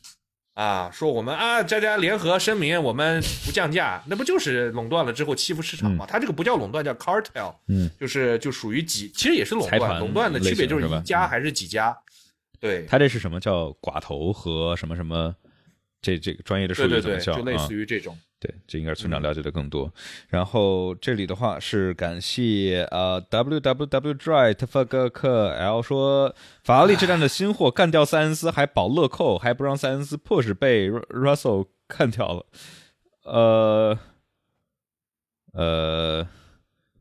啊，说我们啊，大家联合声明，我们不降价，那不就是垄断了之后欺负市场吗？它这个不叫垄断，叫 cartel，嗯，就是就属于几，其实也是垄断。垄断的区别就是一家还是几家。对，它这是什么叫寡头和什么什么？这这个专业的术语怎么叫？就类似于这种。对，这应该是村长了解的更多。然后这里的话是感谢呃 w w w dry 特弗格克 L 说法拉利这站的新货干掉塞恩斯还保乐扣，还不让塞恩斯 push 被 Russell 干掉了。呃呃，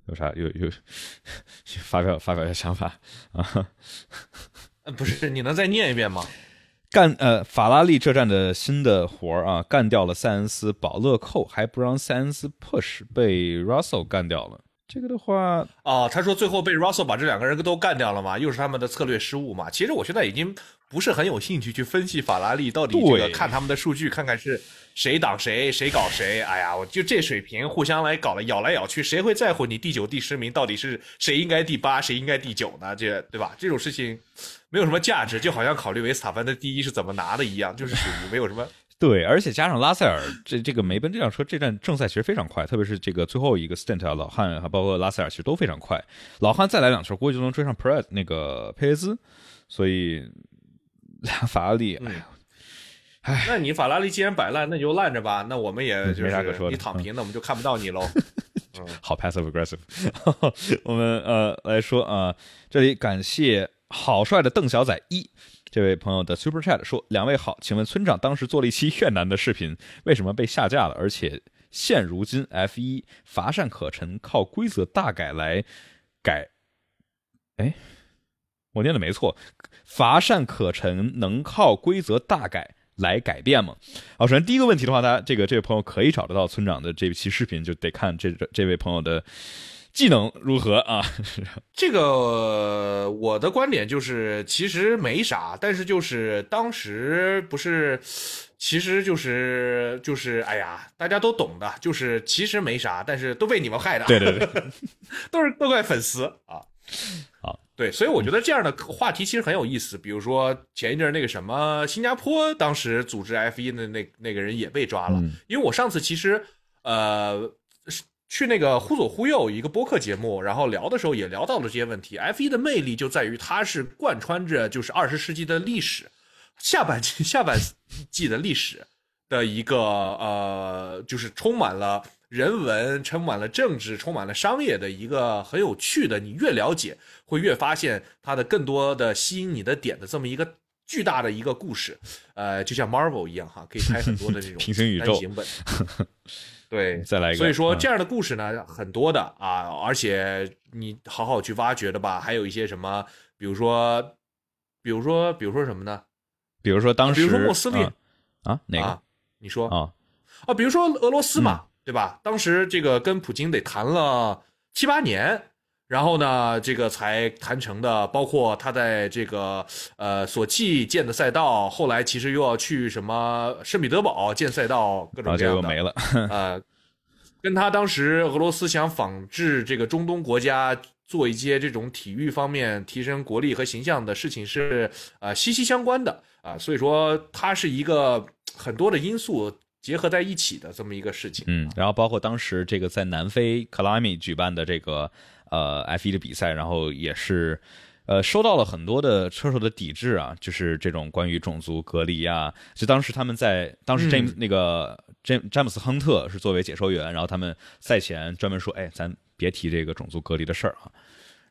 有啥有有 *laughs* 发表发表一下想法啊？*laughs* 不是，你能再念一遍吗？干呃，法拉利这站的新的活儿啊，干掉了塞恩斯，保乐扣还不让塞恩斯 push，被 Russell 干掉了。这个的话，哦，他说最后被 Russell 把这两个人都干掉了嘛，又是他们的策略失误嘛。其实我现在已经不是很有兴趣去分析法拉利到底这个看他们的数据，看看是谁挡谁，谁搞谁。哎呀，我就这水平，互相来搞了，咬来咬去，谁会在乎你第九、第十名到底是谁应该第八，谁应该第九呢？这对吧？这种事情。没有什么价值，就好像考虑维斯塔潘的第一是怎么拿的一样，就是属于没有什么。对，而且加上拉塞尔这这个梅奔这辆车，这站正赛其实非常快，特别是这个最后一个 stint 啊，老汉还包括拉塞尔其实都非常快。老汉再来两圈，估计就能追上 Perez 那个佩雷兹。所以 *laughs* 法拉利，哎呀，哎，那你法拉利既然摆烂，那你就烂着吧。那我们也就是你躺平，那我们就看不到你喽。*laughs* 好 passive aggressive。*laughs* 我们呃来说啊，这里感谢。好帅的邓小仔一，这位朋友的 Super Chat 说：“两位好，请问村长当时做了一期越南的视频，*laughs* 为什么被下架了？而且现如今 F 一乏善可陈，靠规则大改来改？哎，我念的没错，乏善可陈能靠规则大改来改变吗？好，首先第一个问题的话，他这个这位朋友可以找得到村长的这期视频，就得看这这位朋友的。”技能如何啊？*laughs* 这个我的观点就是，其实没啥，但是就是当时不是，其实就是就是，哎呀，大家都懂的，就是其实没啥，但是都被你们害的。对对对，*laughs* 都是都怪粉丝啊。好，对，所以我觉得这样的话题其实很有意思。比如说前一阵那个什么新加坡，当时组织 F 一的那那个人也被抓了，因为我上次其实呃。去那个忽左忽右一个播客节目，然后聊的时候也聊到了这些问题。F 一的魅力就在于它是贯穿着就是二十世纪的历史，下半季 *laughs* 下半季的历史的一个呃，就是充满了人文、充满了政治、充满了商业的一个很有趣的。你越了解，会越发现它的更多的吸引你的点的这么一个巨大的一个故事。呃，就像 Marvel 一样哈，可以拍很多的这种 *laughs* 平行宇宙本。对，再来一个。所以说这样的故事呢，很多的啊，而且你好好去挖掘的吧，还有一些什么，比如说，比如说，比如说什么呢？比如说当时，比如说莫斯林啊，哪个？你说啊啊，比如说俄罗斯嘛，对吧？当时这个跟普京得谈了七八年，然后呢，这个才谈成的。包括他在这个呃索契建的赛道，后来其实又要去什么圣彼得堡建赛道，各种各样的没了。呃，跟他当时俄罗斯想仿制这个中东国家做一些这种体育方面提升国力和形象的事情是呃息息相关的啊，所以说它是一个很多的因素结合在一起的这么一个事情。嗯，然后包括当时这个在南非克拉米举办的这个呃 F 一的比赛，然后也是。呃，收到了很多的车手的抵制啊，就是这种关于种族隔离啊。就当时他们在当时詹那个詹詹姆斯亨特是作为解说员，然后他们赛前专门说：“哎，咱别提这个种族隔离的事儿啊。”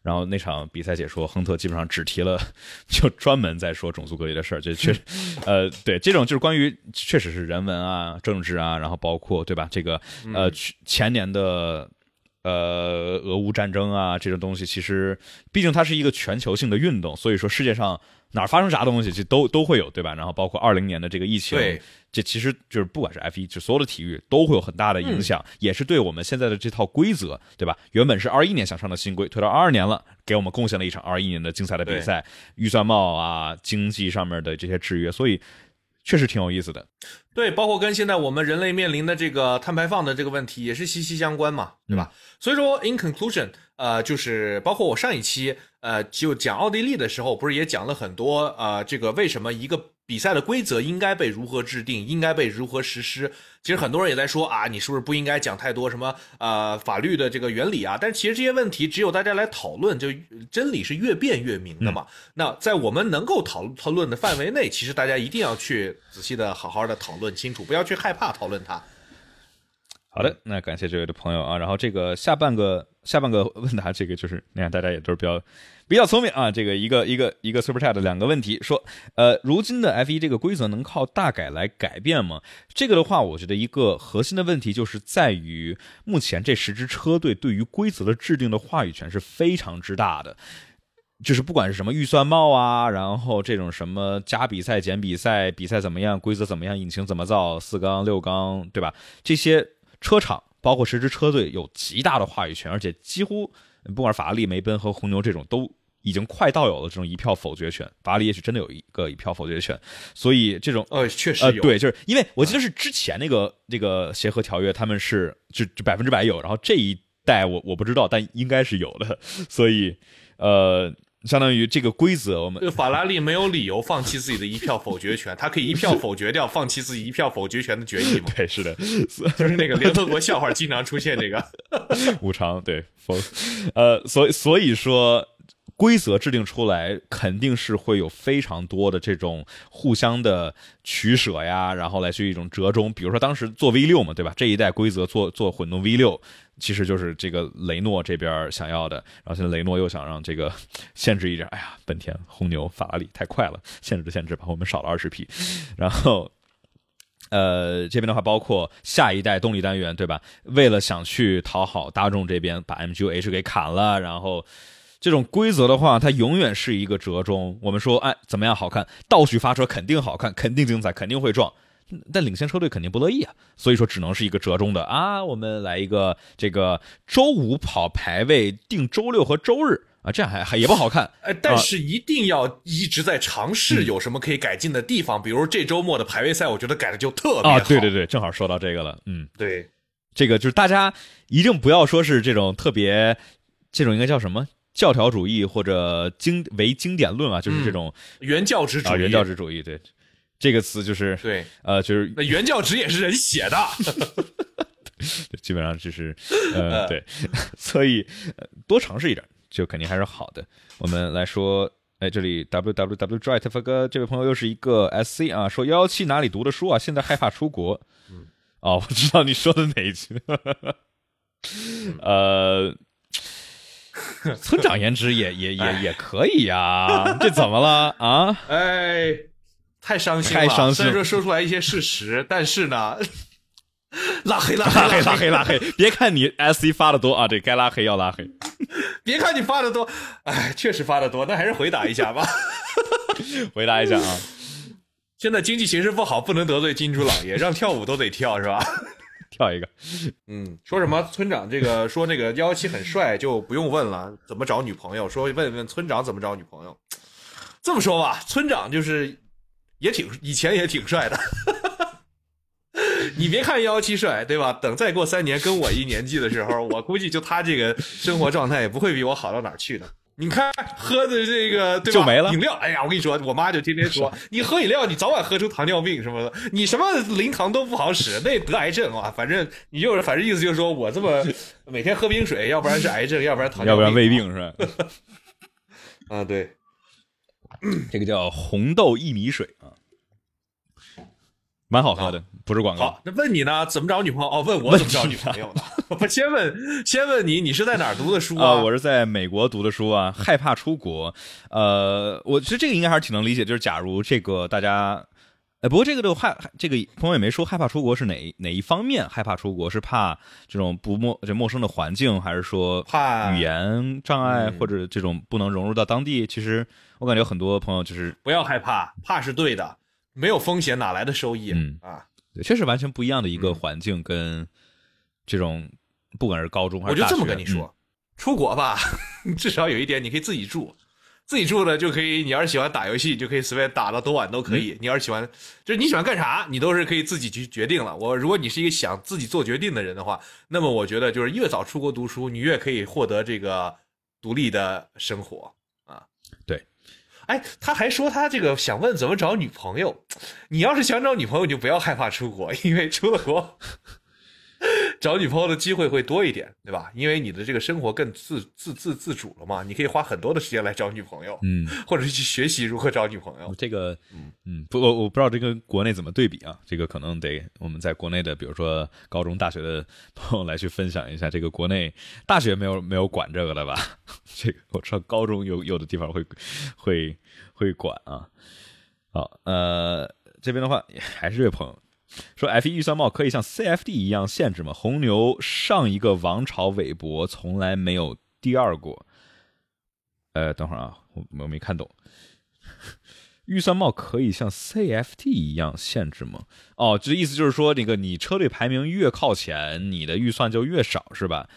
然后那场比赛解说，亨特基本上只提了，*laughs* 就专门在说种族隔离的事儿。就确实，*laughs* 呃，对这种就是关于确实是人文啊、政治啊，然后包括对吧？这个呃前年的。呃，俄乌战争啊，这种东西其实，毕竟它是一个全球性的运动，所以说世界上哪儿发生啥东西，就都都会有，对吧？然后包括二零年的这个疫情，这其实就是不管是 F 一，就所有的体育都会有很大的影响，也是对我们现在的这套规则，对吧？原本是二一年想上的新规，推到二二年了，给我们贡献了一场二一年的精彩的比赛，预算帽啊，经济上面的这些制约，所以。确实挺有意思的，对，包括跟现在我们人类面临的这个碳排放的这个问题也是息息相关嘛，对吧？所以说，in conclusion，呃，就是包括我上一期呃就讲奥地利的时候，不是也讲了很多呃，这个为什么一个。比赛的规则应该被如何制定，应该被如何实施？其实很多人也在说啊，你是不是不应该讲太多什么呃法律的这个原理啊？但其实这些问题只有大家来讨论，就真理是越辩越明的嘛。那在我们能够讨讨论的范围内，其实大家一定要去仔细的好好的讨论清楚，不要去害怕讨论它。好的，那感谢这位的朋友啊。然后这个下半个下半个问答，这个就是你看大家也都是比较比较聪明啊。这个一个一个一个 super chat 两个问题，说呃，如今的 F 一这个规则能靠大改来改变吗？这个的话，我觉得一个核心的问题就是在于目前这十支车队对于规则的制定的话语权是非常之大的，就是不管是什么预算帽啊，然后这种什么加比赛减比赛，比赛怎么样，规则怎么样，引擎怎么造，四缸六缸，对吧？这些。车厂包括十支车队有极大的话语权，而且几乎不管是法拉利、梅奔和红牛这种，都已经快到有了这种一票否决权。法拉利也许真的有一个一票否决权，所以这种呃确实有对，就是因为我记得是之前那个那个协和条约，他们是就就百分之百有，然后这一代我我不知道，但应该是有的，所以呃。相当于这个规则，我们法拉利没有理由放弃自己的一票否决权，他可以一票否决掉放弃自己一票否决权的决议吗？*laughs* 对，是的，*laughs* 就是那个联合国笑话经常出现这个 *laughs* 无常对否，呃，所以所以说规则制定出来肯定是会有非常多的这种互相的取舍呀，然后来去一种折中。比如说当时做 V 六嘛，对吧？这一代规则做做混动 V 六。其实就是这个雷诺这边想要的，然后现在雷诺又想让这个限制一点。哎呀，本田、红牛、法拉利太快了，限制的限制，吧我们少了二十匹。然后，呃，这边的话包括下一代动力单元，对吧？为了想去讨好大众这边，把 MGU-H 给砍了。然后，这种规则的话，它永远是一个折中。我们说，哎，怎么样好看？倒序发车肯定好看，肯定精彩，肯定会撞。但领先车队肯定不乐意啊，所以说只能是一个折中的啊，我们来一个这个周五跑排位定周六和周日啊，这样还还也不好看。哎，但是一定要一直在尝试有什么可以改进的地方，比如这周末的排位赛，我觉得改的就特别好。对对对，正好说到这个了，嗯，对，这个就是大家一定不要说是这种特别这种应该叫什么教条主义或者经为经典论啊，就是这种原教旨主义，原教旨主义，对。这个词就是对，呃，就是那原教旨也是人写的，*laughs* 基本上就是 *laughs* 呃，对，*laughs* 所以多尝试一点就肯定还是好的。我们来说，哎，这里 w w w drive 哥这位朋友又是一个 s c 啊，说幺幺七哪里读的书啊？现在害怕出国。嗯，哦，我知道你说的哪一句。呃，*laughs* 村长颜值也也也也可以呀，这怎么了啊？*laughs* 哎。太伤心了，虽然说说出来一些事实，但是呢，拉黑拉黑拉黑拉黑，别看你 S C 发的多啊，这该拉黑要拉黑。*laughs* 别看你发的多，哎，确实发的多，那还是回答一下吧。回答一下啊，现在经济形势不好，不能得罪金主老爷，让跳舞都得跳是吧？跳一个。嗯，说什么村长这个说那个幺幺七很帅，就不用问了，怎么找女朋友？说问问村长怎么找女朋友？这么说吧，村长就是。也挺以前也挺帅的，你别看幺幺七帅，对吧？等再过三年跟我一年纪的时候，我估计就他这个生活状态也不会比我好到哪去的。你看喝的这个对吧？就没了饮料。哎呀，我跟你说，我妈就天天说，*laughs* 你喝饮料，你早晚喝出糖尿病什么的，你什么零糖都不好使，*laughs* 那得癌症啊。反正你就是，反正意思就是说我这么 *laughs* 每天喝冰水，要不然是癌症，要不然糖尿病，要不然胃病是吧？啊，对。这个叫红豆薏米水啊，蛮好喝的，不是广告。好，那问你呢？怎么找女朋友？哦，问我怎么找女朋友呢？*laughs* 我先问，先问你，你是在哪儿读的书啊？我是在美国读的书啊。害怕出国，呃，我其实这个应该还是挺能理解。就是假如这个大家，呃，不过这个的害，这个朋友也没说害怕出国是哪哪一方面害怕出国，是怕这种不陌这陌生的环境，还是说怕语言障碍，或者这种不能融入到当地？其实我感觉很多朋友就是不要害怕，怕是对的，没有风险哪来的收益？嗯啊，对，确实完全不一样的一个环境，跟这种不管是高中还是我就这么跟你嗯说，出国吧，*laughs* 至少有一点，你可以自己住。自己住呢就可以，你要是喜欢打游戏，你就可以随便打到多晚都可嗯以。你要是喜欢，就是你喜欢干啥，你都是可以自己去决定了。我如果你是一个想自己做决定的人的话，那么我觉得就是越早出国读书，你越可以获得这个独立的生活哎，他还说他这个想问怎么找女朋友。你要是想找女朋友，就不要害怕出国，因为出了国。*laughs* 找女朋友的机会会多一点，对吧？因为你的这个生活更自自自自主了嘛，你可以花很多的时间来找女朋友，嗯，或者是去学习如何找女朋友。这个，嗯，不，我我不知道这跟国内怎么对比啊？这个可能得我们在国内的，比如说高中、大学的朋友来去分享一下。这个国内大学没有没有管这个的吧？*laughs* 这个我知道高中有有的地方会会会管啊。好，呃，这边的话还是这位朋友说，F 一预算帽可以像 CFD 一样限制吗？红牛上一个王朝韦伯从来没有第二过。呃，等会儿啊，我我没看懂。预算帽可以像 CFD 一样限制吗？哦，这意思就是说，那个你车队排名越靠前，你的预算就越少，是吧？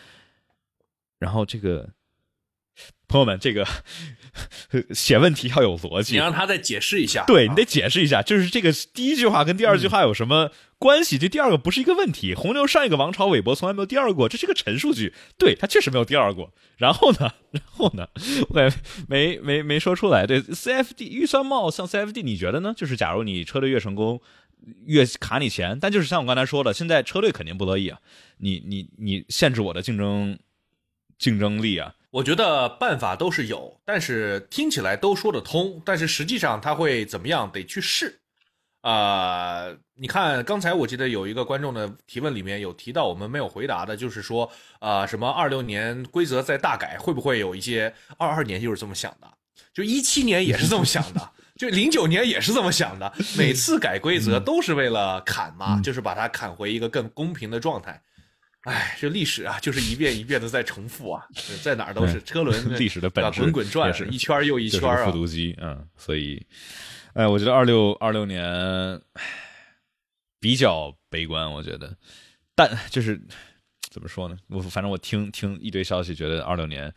然后这个朋友们，这个 *laughs* 写问题要有逻辑你，让他再解释一下，对啊你得解释一下，就是这个第一句话跟第二句话有什么关系？这第二个不是一个问题。红牛上一个王朝韦伯从来没有第二过，这是个陈述句，对他确实没有第二过。然后呢，然后呢，我感觉没没没说出来。对 CFD 预算帽像 CFD，你觉得呢？就是假如你车队越成功，越卡你钱，但就是像我刚才说的，现在车队肯定不乐意啊，你你你限制我的竞争竞争力啊。我觉得办法都是有，但是听起来都说得通，但是实际上他会怎么样，得去试。啊、你看刚才我记得有一个观众的提问里面有提到，我们没有回答的，就是说，啊，什么二六年规则在大改，会不会有一些二二年就是这么想的，就一七年也是这么想的。就零九年也是这么想的，每次改规则都是为了砍嘛，就是把它砍回一个更公平的状态。哎，这历史啊，就是一遍一遍的在重复啊，在哪儿都是车轮历史的本质滚滚转是，一圈又一圈啊复。读机，嗯，所以，哎，我觉得二六二六年唉比较悲观，我觉得，但就是怎么说呢？我反正我听听一堆消息，觉得二六年，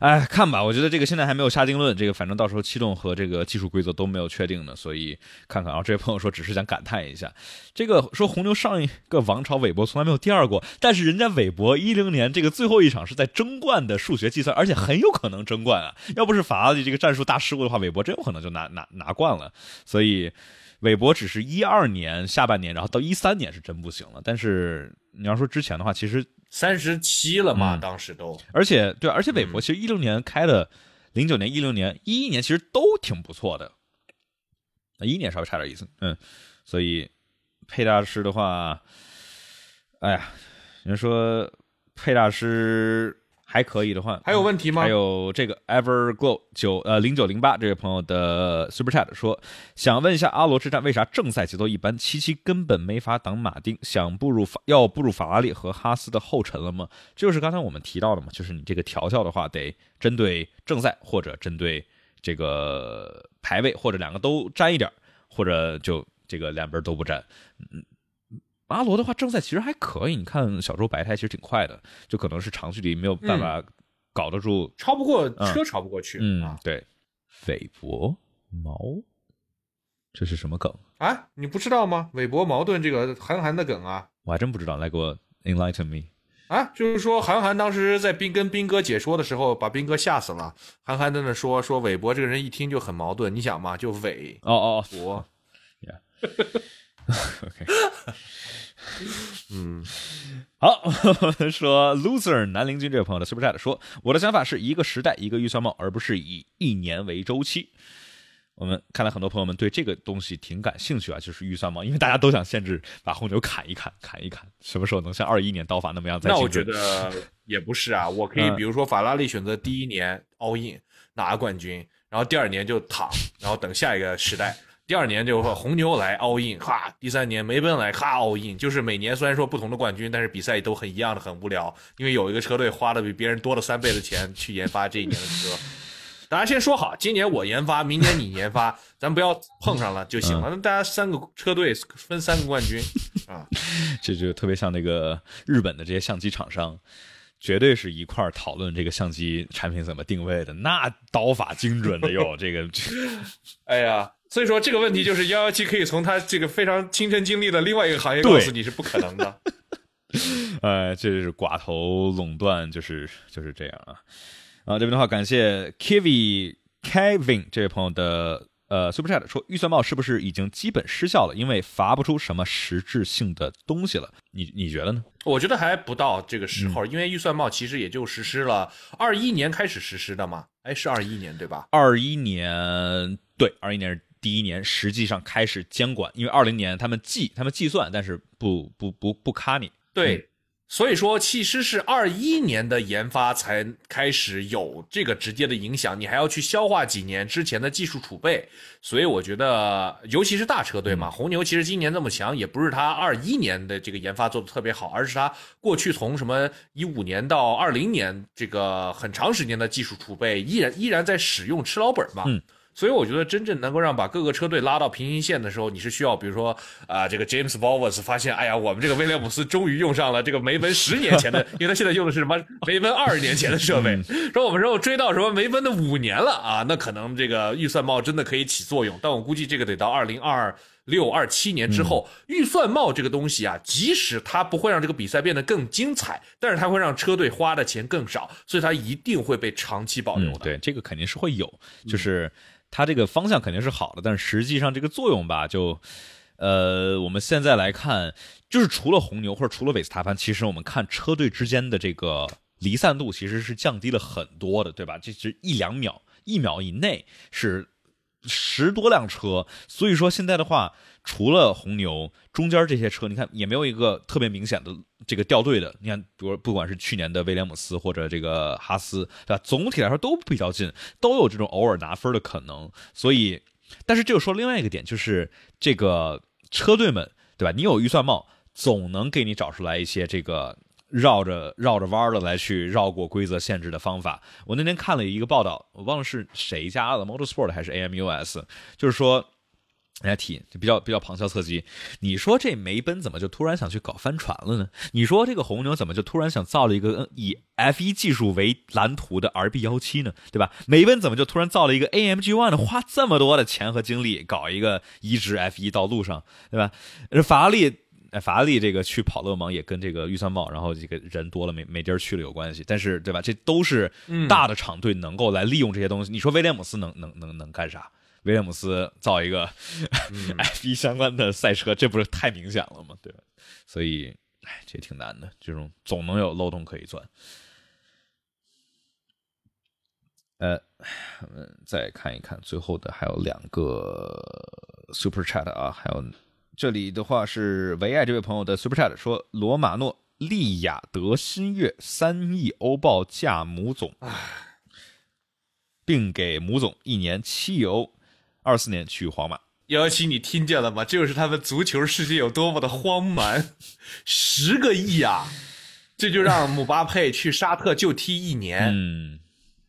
哎，看吧，我觉得这个现在还没有下定论，这个反正到时候气动和这个技术规则都没有确定呢，所以看看。啊这位朋友说，只是想感叹一下，这个说红牛上一个王朝韦伯从来没有第二过，但是人家韦伯一零年这个最后一场是在争冠的数学计算，而且很有可能争冠啊！要不是法拉利这个战术大失误的话，韦伯真有可能就拿拿拿冠了。所以韦伯只是一二年下半年，然后到一三年是真不行了。但是你要说之前的话，其实三十七了嘛，嗯。当时都。而且对，而且韦伯其实一六年开的，零九年、一六年、一一年其实都挺不错的，那一年稍微差点意思，嗯，所以佩大师的话，哎呀，你说佩大师还可以的话，还有问题吗？还有这个 Everglow 九呃零九零八这位朋友的 Super Chat 说，想问一下阿罗之战为啥正赛节奏一般？七七根本没法挡马丁，想步入法要步入法拉利和哈斯的后尘了吗？这就是刚才我们提到的嘛，就是你这个调教的话，得针对正赛或者针对这个排位，或者两个都沾一点儿，或者就这个两边都不沾。嗯。阿罗的话，正赛其实还可以，你看小周白胎其实挺快的，就可能是长距离没有办法搞得住超不过嗯车，超不过去。嗯啊，对，韦伯毛，这是什么梗？啊，你不知道吗？韦伯矛盾这个韩寒的梗啊，我还真不知道，来给我 enlighten me。啊，就是说韩寒当时在斌跟斌哥解说的时候，把斌哥吓死了。韩寒在那说说韦伯这个人一听就很矛盾，你想嘛，就韦哦哦伯，*laughs* *laughs* OK，嗯，好，*laughs* 说 loser 南陵君这位朋友的 super chat 说，我的想法是一个时代一个预算帽，而不是以一年为周期。我们看来很多朋友们对这个东西挺感兴趣啊，就是预算帽，因为大家都想限制把红牛砍一砍，砍一砍，什么时候能像二一年刀法那么样再 *laughs* 那我觉？得也不是啊，我可以嗯比如说法拉利选择第一年 all in 拿冠军，然后第二年就躺，然后等下一个时代。第二年就红牛来 all in，哈，第三年梅奔来哈 all in，就是每年虽然说不同的冠军，但是比赛都很一样的，很无聊，因为有一个车队花了比别人多了三倍的钱去研发这一年的车。*laughs* 大家先说好，今年我研发，明年你研发，咱不要碰上了 *laughs* 就行了。那大家三个车队分三个冠军 *laughs* 啊，这就特别像那个日本的这些相机厂商，绝对是一块讨论这个相机产品怎么定位的，那刀法精准的哟，这个哎呀，所以说这个问题就是幺幺七可以从他这个非常亲身经历的另外一个行业告诉你是不可能的。*laughs* 呃，这是寡头垄断，就是就是这样啊。啊，这边的话，感谢 Kivi Kevin 这位朋友的呃 Super Chat 说，预算帽是不是已经基本失效了？因为罚不出什么实质性的东西了。你你觉得呢？我觉得还不到这个时候，因为预算帽其实也就实施了二一年开始实施的嘛，哎，是二一年对吧？二一年对，二一年是第一年，实际上开始监管，因为二零年他们计他们计算，但是不不不不卡你。对，所以说其实是二一年的研发才开始有这个直接的影响，你还要去消化几年之前的技术储备，所以我觉得，尤其是大车队嘛，红牛其实今年这么强，也不是他二一年的这个研发做的特别好，而是他过去从什么一五年到二零年这个很长时间的技术储备，依然依然在使用吃老本嘛。嗯所以我觉得真正能够让把各个车队拉到平行线的时候，你是需要，比如说啊、这个 James Bowers 发现，哎呀，我们这个威廉姆斯终于用上了这个梅奔十年前的，*laughs* 因为他现在用的是什么梅奔二十年前的设备，说我们说追到什么梅奔的五年了啊，那可能这个预算帽真的可以起作用，但我估计这个得到二零二。六二七年之后，预算帽这个东西啊，即使它不会让这个比赛变得更精彩，但是它会让车队花的钱更少，所以它一定会被长期保留的。，嗯对，这个肯定是会有，就是它这个方向肯定是好的，但是实际上这个作用吧，就呃，我们现在来看，就是除了红牛或者除了韦斯塔潘，其实我们看车队之间的这个离散度其实是降低了很多的，对吧？这是一两秒，一秒以内是十多辆车，所以说现在的话，除了红牛中间这些车，你看也没有一个特别明显的这个掉队的。你看，比如不管是去年的威廉姆斯或者这个哈斯，对吧？总体来说都比较近，都有这种偶尔拿分的可能。所以，但是这就说另外一个点，就是这个车队们，对吧？你有预算帽，总能给你找出来一些这个。绕着绕着弯儿的来去绕过规则限制的方法。我那天看了一个报道，我忘了是谁家的 Motorsport 还是 AMUS，就是说。人家提就比较比较旁敲侧击，你说这梅奔怎么就突然想去搞帆船了呢？你说这个红牛怎么就突然想造了一个以 F1 技术为蓝图的 RB 幺七呢？对吧？梅奔怎么就突然造了一个 AMG One 呢？花这么多的钱和精力搞一个移植 F1 到路上，对吧？法拉利。哎，法拉利这个去跑勒芒也跟这个预算帽，然后这个人多了没没地儿去了有关系，但是对吧？这都是大的厂队能够来利用这些东西。你说威廉姆斯能能能能干啥？威廉姆斯造一个 *laughs* F1 相关的赛车，这不是太明显了吗？对吧？所以，哎，这挺难的，这种总能有漏洞可以钻。呃，我们再看一看最后的还有两个 Super Chat 啊，还有这里的话是唯爱这位朋友的 Super Chat 说，罗马诺利雅德新月三亿欧报价母总，并给母总一年七亿欧，二四年去皇马。幺幺七，你听见了吗？这就是他们足球世界有多么的荒蛮，*laughs* 十个亿啊！这就让姆巴佩去沙特就踢一年，嗯，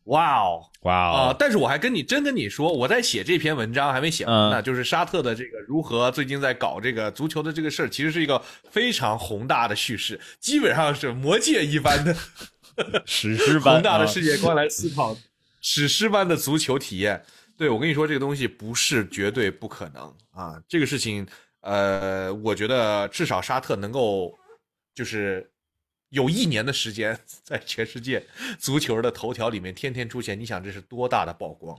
哇哦！哇啊、哦，但是我还跟你真跟你说，我在写这篇文章还没写完呢，嗯就是沙特的这个如何最近在搞这个足球的这个事儿，其实是一个非常宏大的叙事，基本上是魔界一般的 *laughs* 史诗般 *laughs* 宏大的啊世界观来思考史诗般的足球体验。对我跟你说，这个东西不是绝对不可能啊。这个事情，呃，我觉得至少沙特能够，就是有一年的时间 *laughs* 在全世界足球的头条里面天天出现。你想，这是多大的曝光？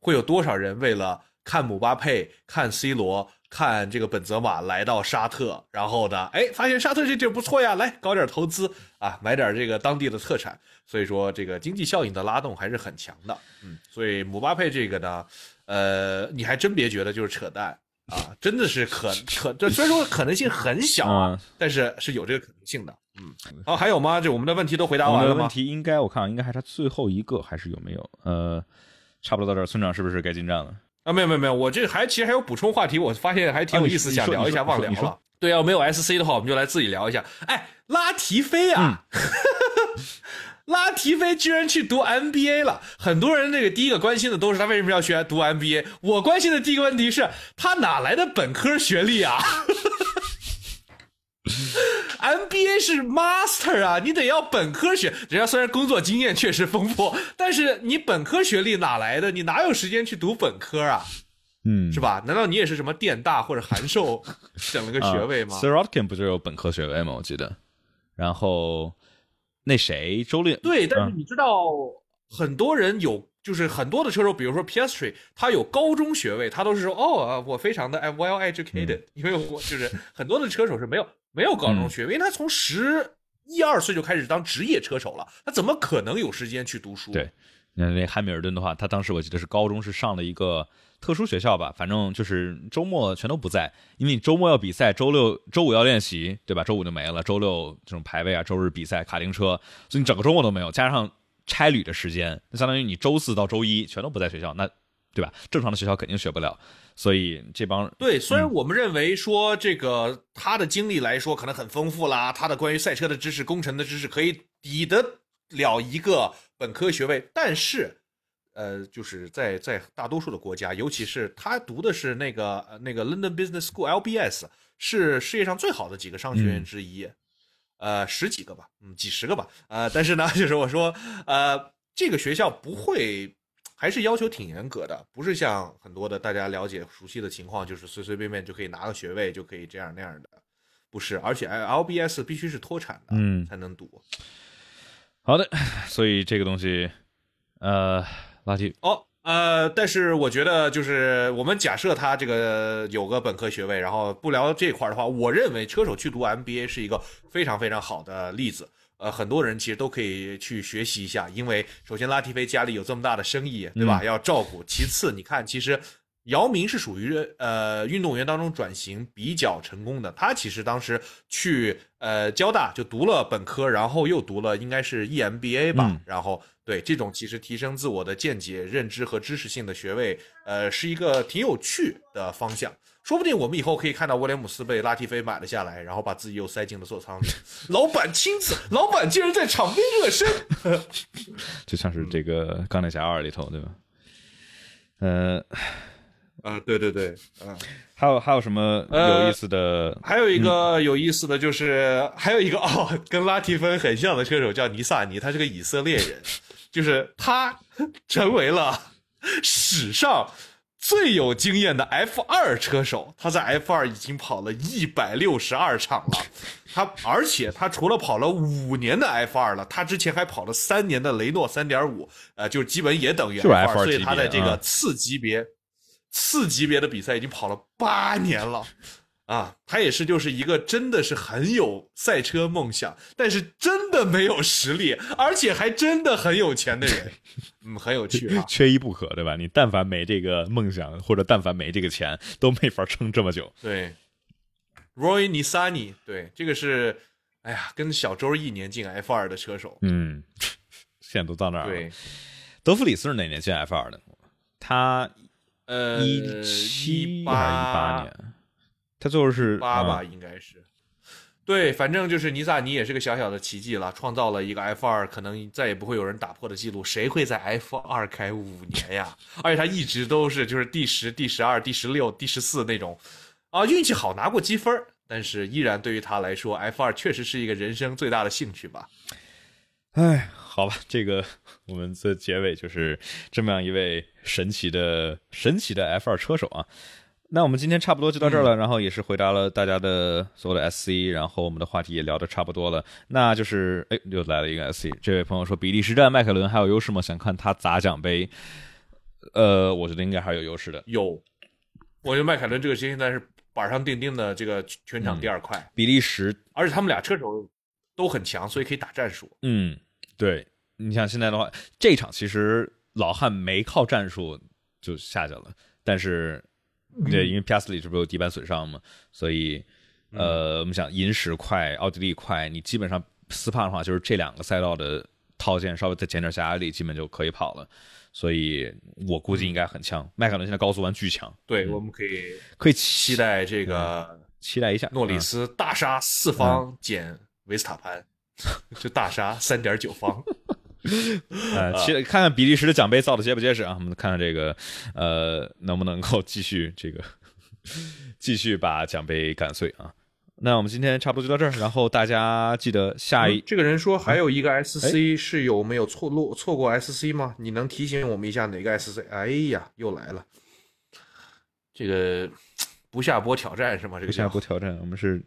会有多少人为了看姆巴佩、看 C 罗、看这个本泽马来到沙特，然后呢，哎，发现沙特这地儿不错呀，来搞点投资啊，买点这个当地的特产。所以说，这个经济效应的拉动还是很强的。嗯，所以姆巴佩这个呢，呃，你还真别觉得就是扯淡啊，真的是可可，这虽然说可能性很小啊，但是是有这个可能性的。嗯，好，还有吗？这我们的问题都回答完了吗？问题应该我看应该还差最后一个，还是有没有？呃。差不多到这儿，村长是不是该进站了？啊，没有没有没有，我这还其实还有补充话题，我发现还挺有意思，想聊一下，忘聊了。对啊，没有 SC 的话，我们就来自己聊一下。哎，拉提菲啊，*laughs* 拉提菲居然去读 MBA 了，很多人那个第一个关心的都是他为什么要学读 MBA，我关心的第一个问题是他哪来的本科学历啊 *laughs*？MBA 是 Master 啊，你得要本科学。人家虽然工作经验确实丰富，但是你本科学历哪来的？你哪有时间去读本科啊？嗯，是吧？难道你也是什么电大或者函授整了个学位吗？Sirotkin 不就有本科学位吗？我记得。然后那谁周烈对，但是你知道很多人有，就是很多的车手，比如说 Piastri，他有高中学位，他都是说哦，我非常的 well educated，因为我就是很多的车手是没有。没有高中学位，因为他从十一二岁就开始当职业车手了，他怎么可能有时间去读书？对，那那汉密尔顿的话，他当时我记得是高中是上了一个特殊学校吧，反正就是周末全都不在，因为你周末要比赛，周六周五要练习，对吧？周五就没了，周六这种排位啊，周日比赛卡丁车，所以你整个周末都没有，加上差旅的时间，那相当于你周四到周一全都不在学校，那对吧？正常的学校肯定学不了。所以这帮对，虽然我们认为说这个他的经历来说可能很丰富啦，他的关于赛车的知识、工程的知识可以抵得了一个本科学位，但是，呃，就是在在大多数的国家，尤其是他读的是那个那个 London Business School LBS，是世界上最好的几个商学院之一，呃，十几个吧，嗯，几十个吧，呃，但是呢，就是我说，呃，这个学校不会。还是要求挺严格的，不是像很多的大家了解熟悉的情况，就是随随便便就可以拿个学位，就可以这样那样的，不是。而且 LBS 必须是脱产的，嗯，才能读。好的，所以这个东西，呃，垃圾哦，呃，但是我觉得就是我们假设他这个有个本科学位，然后不聊这块的话，我认为车手去读 MBA 是一个非常非常好的例子。呃，很多人其实都可以去学习一下，因为首先拉提菲家里有这么大的生意，对吧？要照顾。其次，你看，其实姚明是属于呃运动员当中转型比较成功的。他其实当时去呃交大就读了本科，然后又读了应该是 EMBA 吧。然后对这种其实提升自我的见解、认知和知识性的学位，呃，是一个挺有趣的方向。说不定我们以后可以看到威廉姆斯被拉提菲买了下来，然后把自己又塞进了座舱里。*laughs* 老板亲自，老板竟然在场边热身，*laughs* 就像是这个钢铁侠二里头，对吧？呃，啊，对对对，嗯，还有还有什么有意思的？还有一个有意思的就是，还有一个 *laughs* 哦，跟拉提芬很像的车手叫尼萨尼，他是个以色列人，就是他成为了史上。最有经验的 F 二车手，他在 F 二已经跑了一百六十二场了。*laughs* 他而且他除了跑了五年的 F 二了，他之前还跑了三年的雷诺三点五，呃，就基本也等于 F 二，所以他在这个次级别、次级别的比赛已经跑了八年了。啊，他也是就是一个真的是很有赛车梦想，但是真的没有实力，而且还真的很有钱的人。嗯，很有趣，*laughs* 缺一不可，对吧？你但凡没这个梦想，或者但凡没这个钱，都没法撑这么久。对，Roy Nisani，对，这个是，哎呀，跟小周一年进 F 二的车手。嗯，现在都到那儿了。对，德弗里斯是哪年进 F 二的？他呃，一七还是一八年？他最后是八吧，应该是。对，反正就是尼萨尼也是个小小的奇迹了，创造了一个 F 二可能再也不会有人打破的记录。谁会在 F 二开五年呀？而且他一直都是就是第十、第十二、第十六、第十四那种，啊，运气好拿过积分，但是依然对于他来说，F 二确实是一个人生最大的兴趣吧。哎，好吧，这个我们的结尾就是这么样一位神奇的神奇的 F 二车手啊。那我们今天差不多就到这儿了，然后也是回答了大家的所有的 SC，然后我们的话题也聊得差不多了。那就是哎，又来了一个 SC，这位朋友说比利时站迈凯伦还有优势吗？想看他砸奖杯。呃，我觉得应该还是有优势的。有，我觉得迈凯伦这个现在是板上钉钉的这个全场第二快。比利时，而且他们俩车手都很强，所以可以打战术。嗯，对，你像现在的话，这场其实老汉没靠战术就下去了，但是。对，因为 Piastri 这不有底板损伤嘛，所以，呃，我们想银石快，奥地利快，你基本上斯帕的话，就是这两个赛道的套件稍微再减点下压力，基本就可以跑了。所以我估计应该很强。迈凯伦现在高速弯巨强，对，我们可以可以期待这个，期待一下诺里斯大杀四方减维斯塔潘，*laughs* 就大杀三点九方。*laughs* 呃，其看看比利时的奖杯造的结不结实啊？我们看看这个，呃，能不能够继续这个，*laughs* 继续把奖杯干碎啊？那我们今天差不多就到这儿，然后大家记得下一这个人说还有一个 SC 是有没有错落错过 SC 吗？你能提醒我们一下哪个 SC？哎呀，又来了，这个不下播挑战是吗？这个不下播挑战，我们是，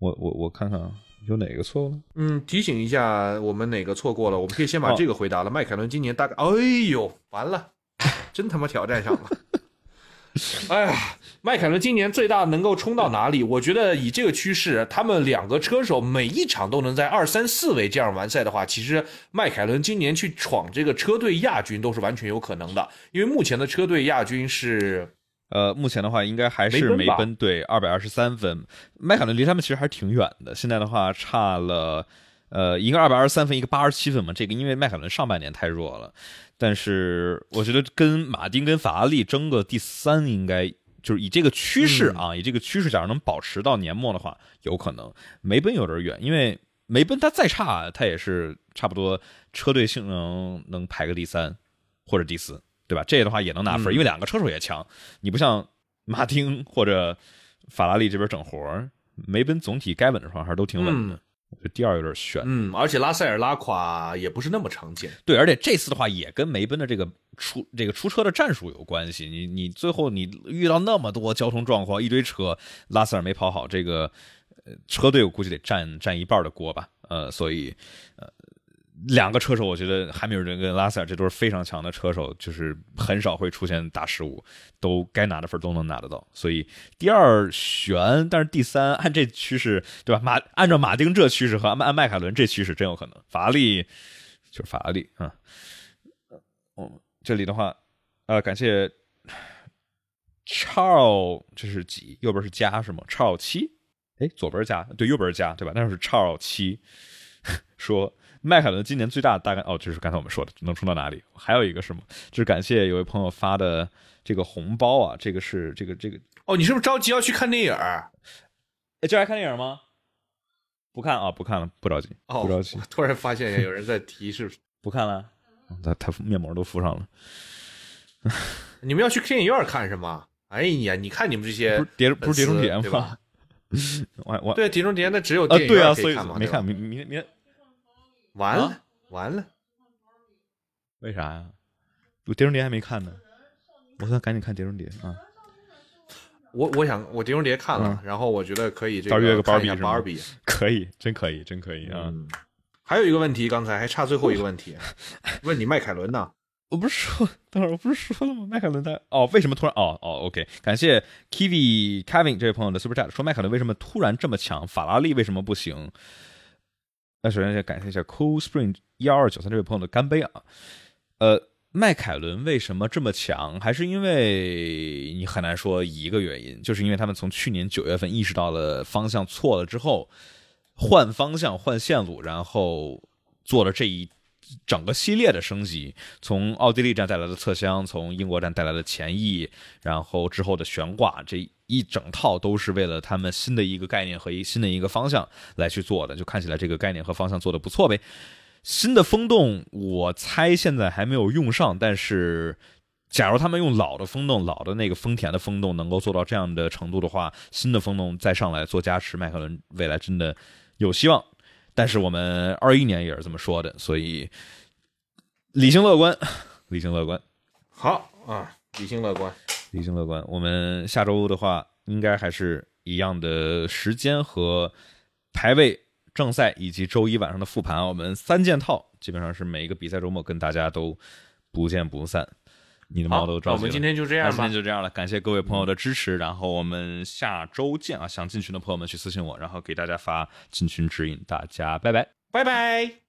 我我我看看啊。有哪个错了？嗯，提醒一下，我们哪个错过了？我们可以先把这个回答了。迈凯伦今年大概……哎呦，完了，*laughs* 真他妈挑战上了！*laughs* 哎呀，迈凯伦今年最大能够冲到哪里？我觉得以这个趋势，他们两个车手每一场都能在二三四位这样完赛的话，其实迈凯伦今年去闯这个车队亚军都是完全有可能的。因为目前的车队亚军是。呃，目前的话应该还是梅奔对二百二十三分，迈凯伦离他们其实还是挺远的。现在的话差了，呃，一个二百二十三分，一个八十七分嘛。这个因为迈凯伦上半年太弱了，但是我觉得跟马丁跟法拉利争个第三，应该就是以这个趋势啊，以这个趋势，假如能保持到年末的话，有可能。梅奔有点远，因为梅奔它再差，它也是差不多车队性能能排个第三或者第四。对吧？这的话也能拿分，因为两个车手也强。你不像马丁或者法拉利这边整活儿梅奔总体该稳的时候还是都挺稳的。我觉得第二有点悬。嗯，而且拉塞尔拉垮也不是那么常见。对，而且这次的话也跟梅奔的这个出这个出车的战术有关系。你你最后你遇到那么多交通状况，一堆车，拉塞尔没跑好，这个车队我估计得占占一半的锅吧。呃，所以呃。两个车手，我觉得汉密尔顿跟拉塞尔这都是非常强的车手，就是很少会出现大失误，都该拿的分都能拿得到。所以第二悬，但是第三按这趋势，对吧？马按照马丁这趋势和按按迈凯伦这趋势，真有可能。法拉利就是法拉利啊。哦，这里的话，呃，感谢 charl，这是几？右边是加是吗？Charles 七？哎，左边加，对，右边加，对吧？那是 Charles 七 *laughs* 说。迈凯伦今年最大的大概哦，就是刚才我们说的能冲到哪里？还有一个什么？就是感谢有位朋友发的这个红包啊，这个是这个这个哦，你是不是着急要去看电影？哎，就来看电影吗？不看啊，不看了，不着急，不着急。突然发现有人在提示，*laughs* 不看了，他他面膜都敷上了。*laughs* 你们要去电影院看是吗？哎呀，你看你们这些碟不是碟中谍吗？*laughs* 我我对碟中谍那只有电影院可以看嘛，没看，明明明。完了，完了，为啥呀？我《碟中谍》还没看呢，我算赶紧看《碟中谍》啊！我我想我《碟中谍》看了，然后我觉得可以这个约个芭比芭比，可以，真可以，真可以啊！还有一个问题，刚才还差最后一个问题，*laughs* 问你迈凯伦呢？我不是说，*laughs* 等会儿我不是说了吗？迈凯伦他哦，为什么突然哦哦？OK，感谢 Kiwi Kevin 这位朋友的 Super Chat，说迈凯伦为什么突然这么强？法拉利为什么不行？那首先先感谢一下 Cool Spring 幺二九三这位朋友的干杯啊！呃，迈凯伦为什么这么强？还是因为你很难说一个原因，就是因为他们从去年九月份意识到了方向错了之后，换方向换线路，然后做了这一整个系列的升级，从奥地利站带来的侧箱，从英国站带来的前翼，然后之后的悬挂这。一整套都是为了他们新的一个概念和一新的一个方向来去做的，就看起来这个概念和方向做的不错呗。新的风洞，我猜现在还没有用上，但是假如他们用老的风洞，老的那个丰田的风洞能够做到这样的程度的话，新的风洞再上来做加持，迈凯伦未来真的有希望。但是我们二一年也是这么说的，所以理性乐观，*laughs* 理性乐观，好啊，理性乐观，理性乐观。我们下周的话，应该还是一样的时间和排位、正赛以及周一晚上的复盘，我们三件套，基本上是每一个比赛周末跟大家都不见不散。你的猫都着急了。我们今天就这样吧，今天就这样了。感谢各位朋友的支持，然后我们下周见啊！想进群的朋友们去私信我，然后给大家发进群指引。大家拜拜，拜拜。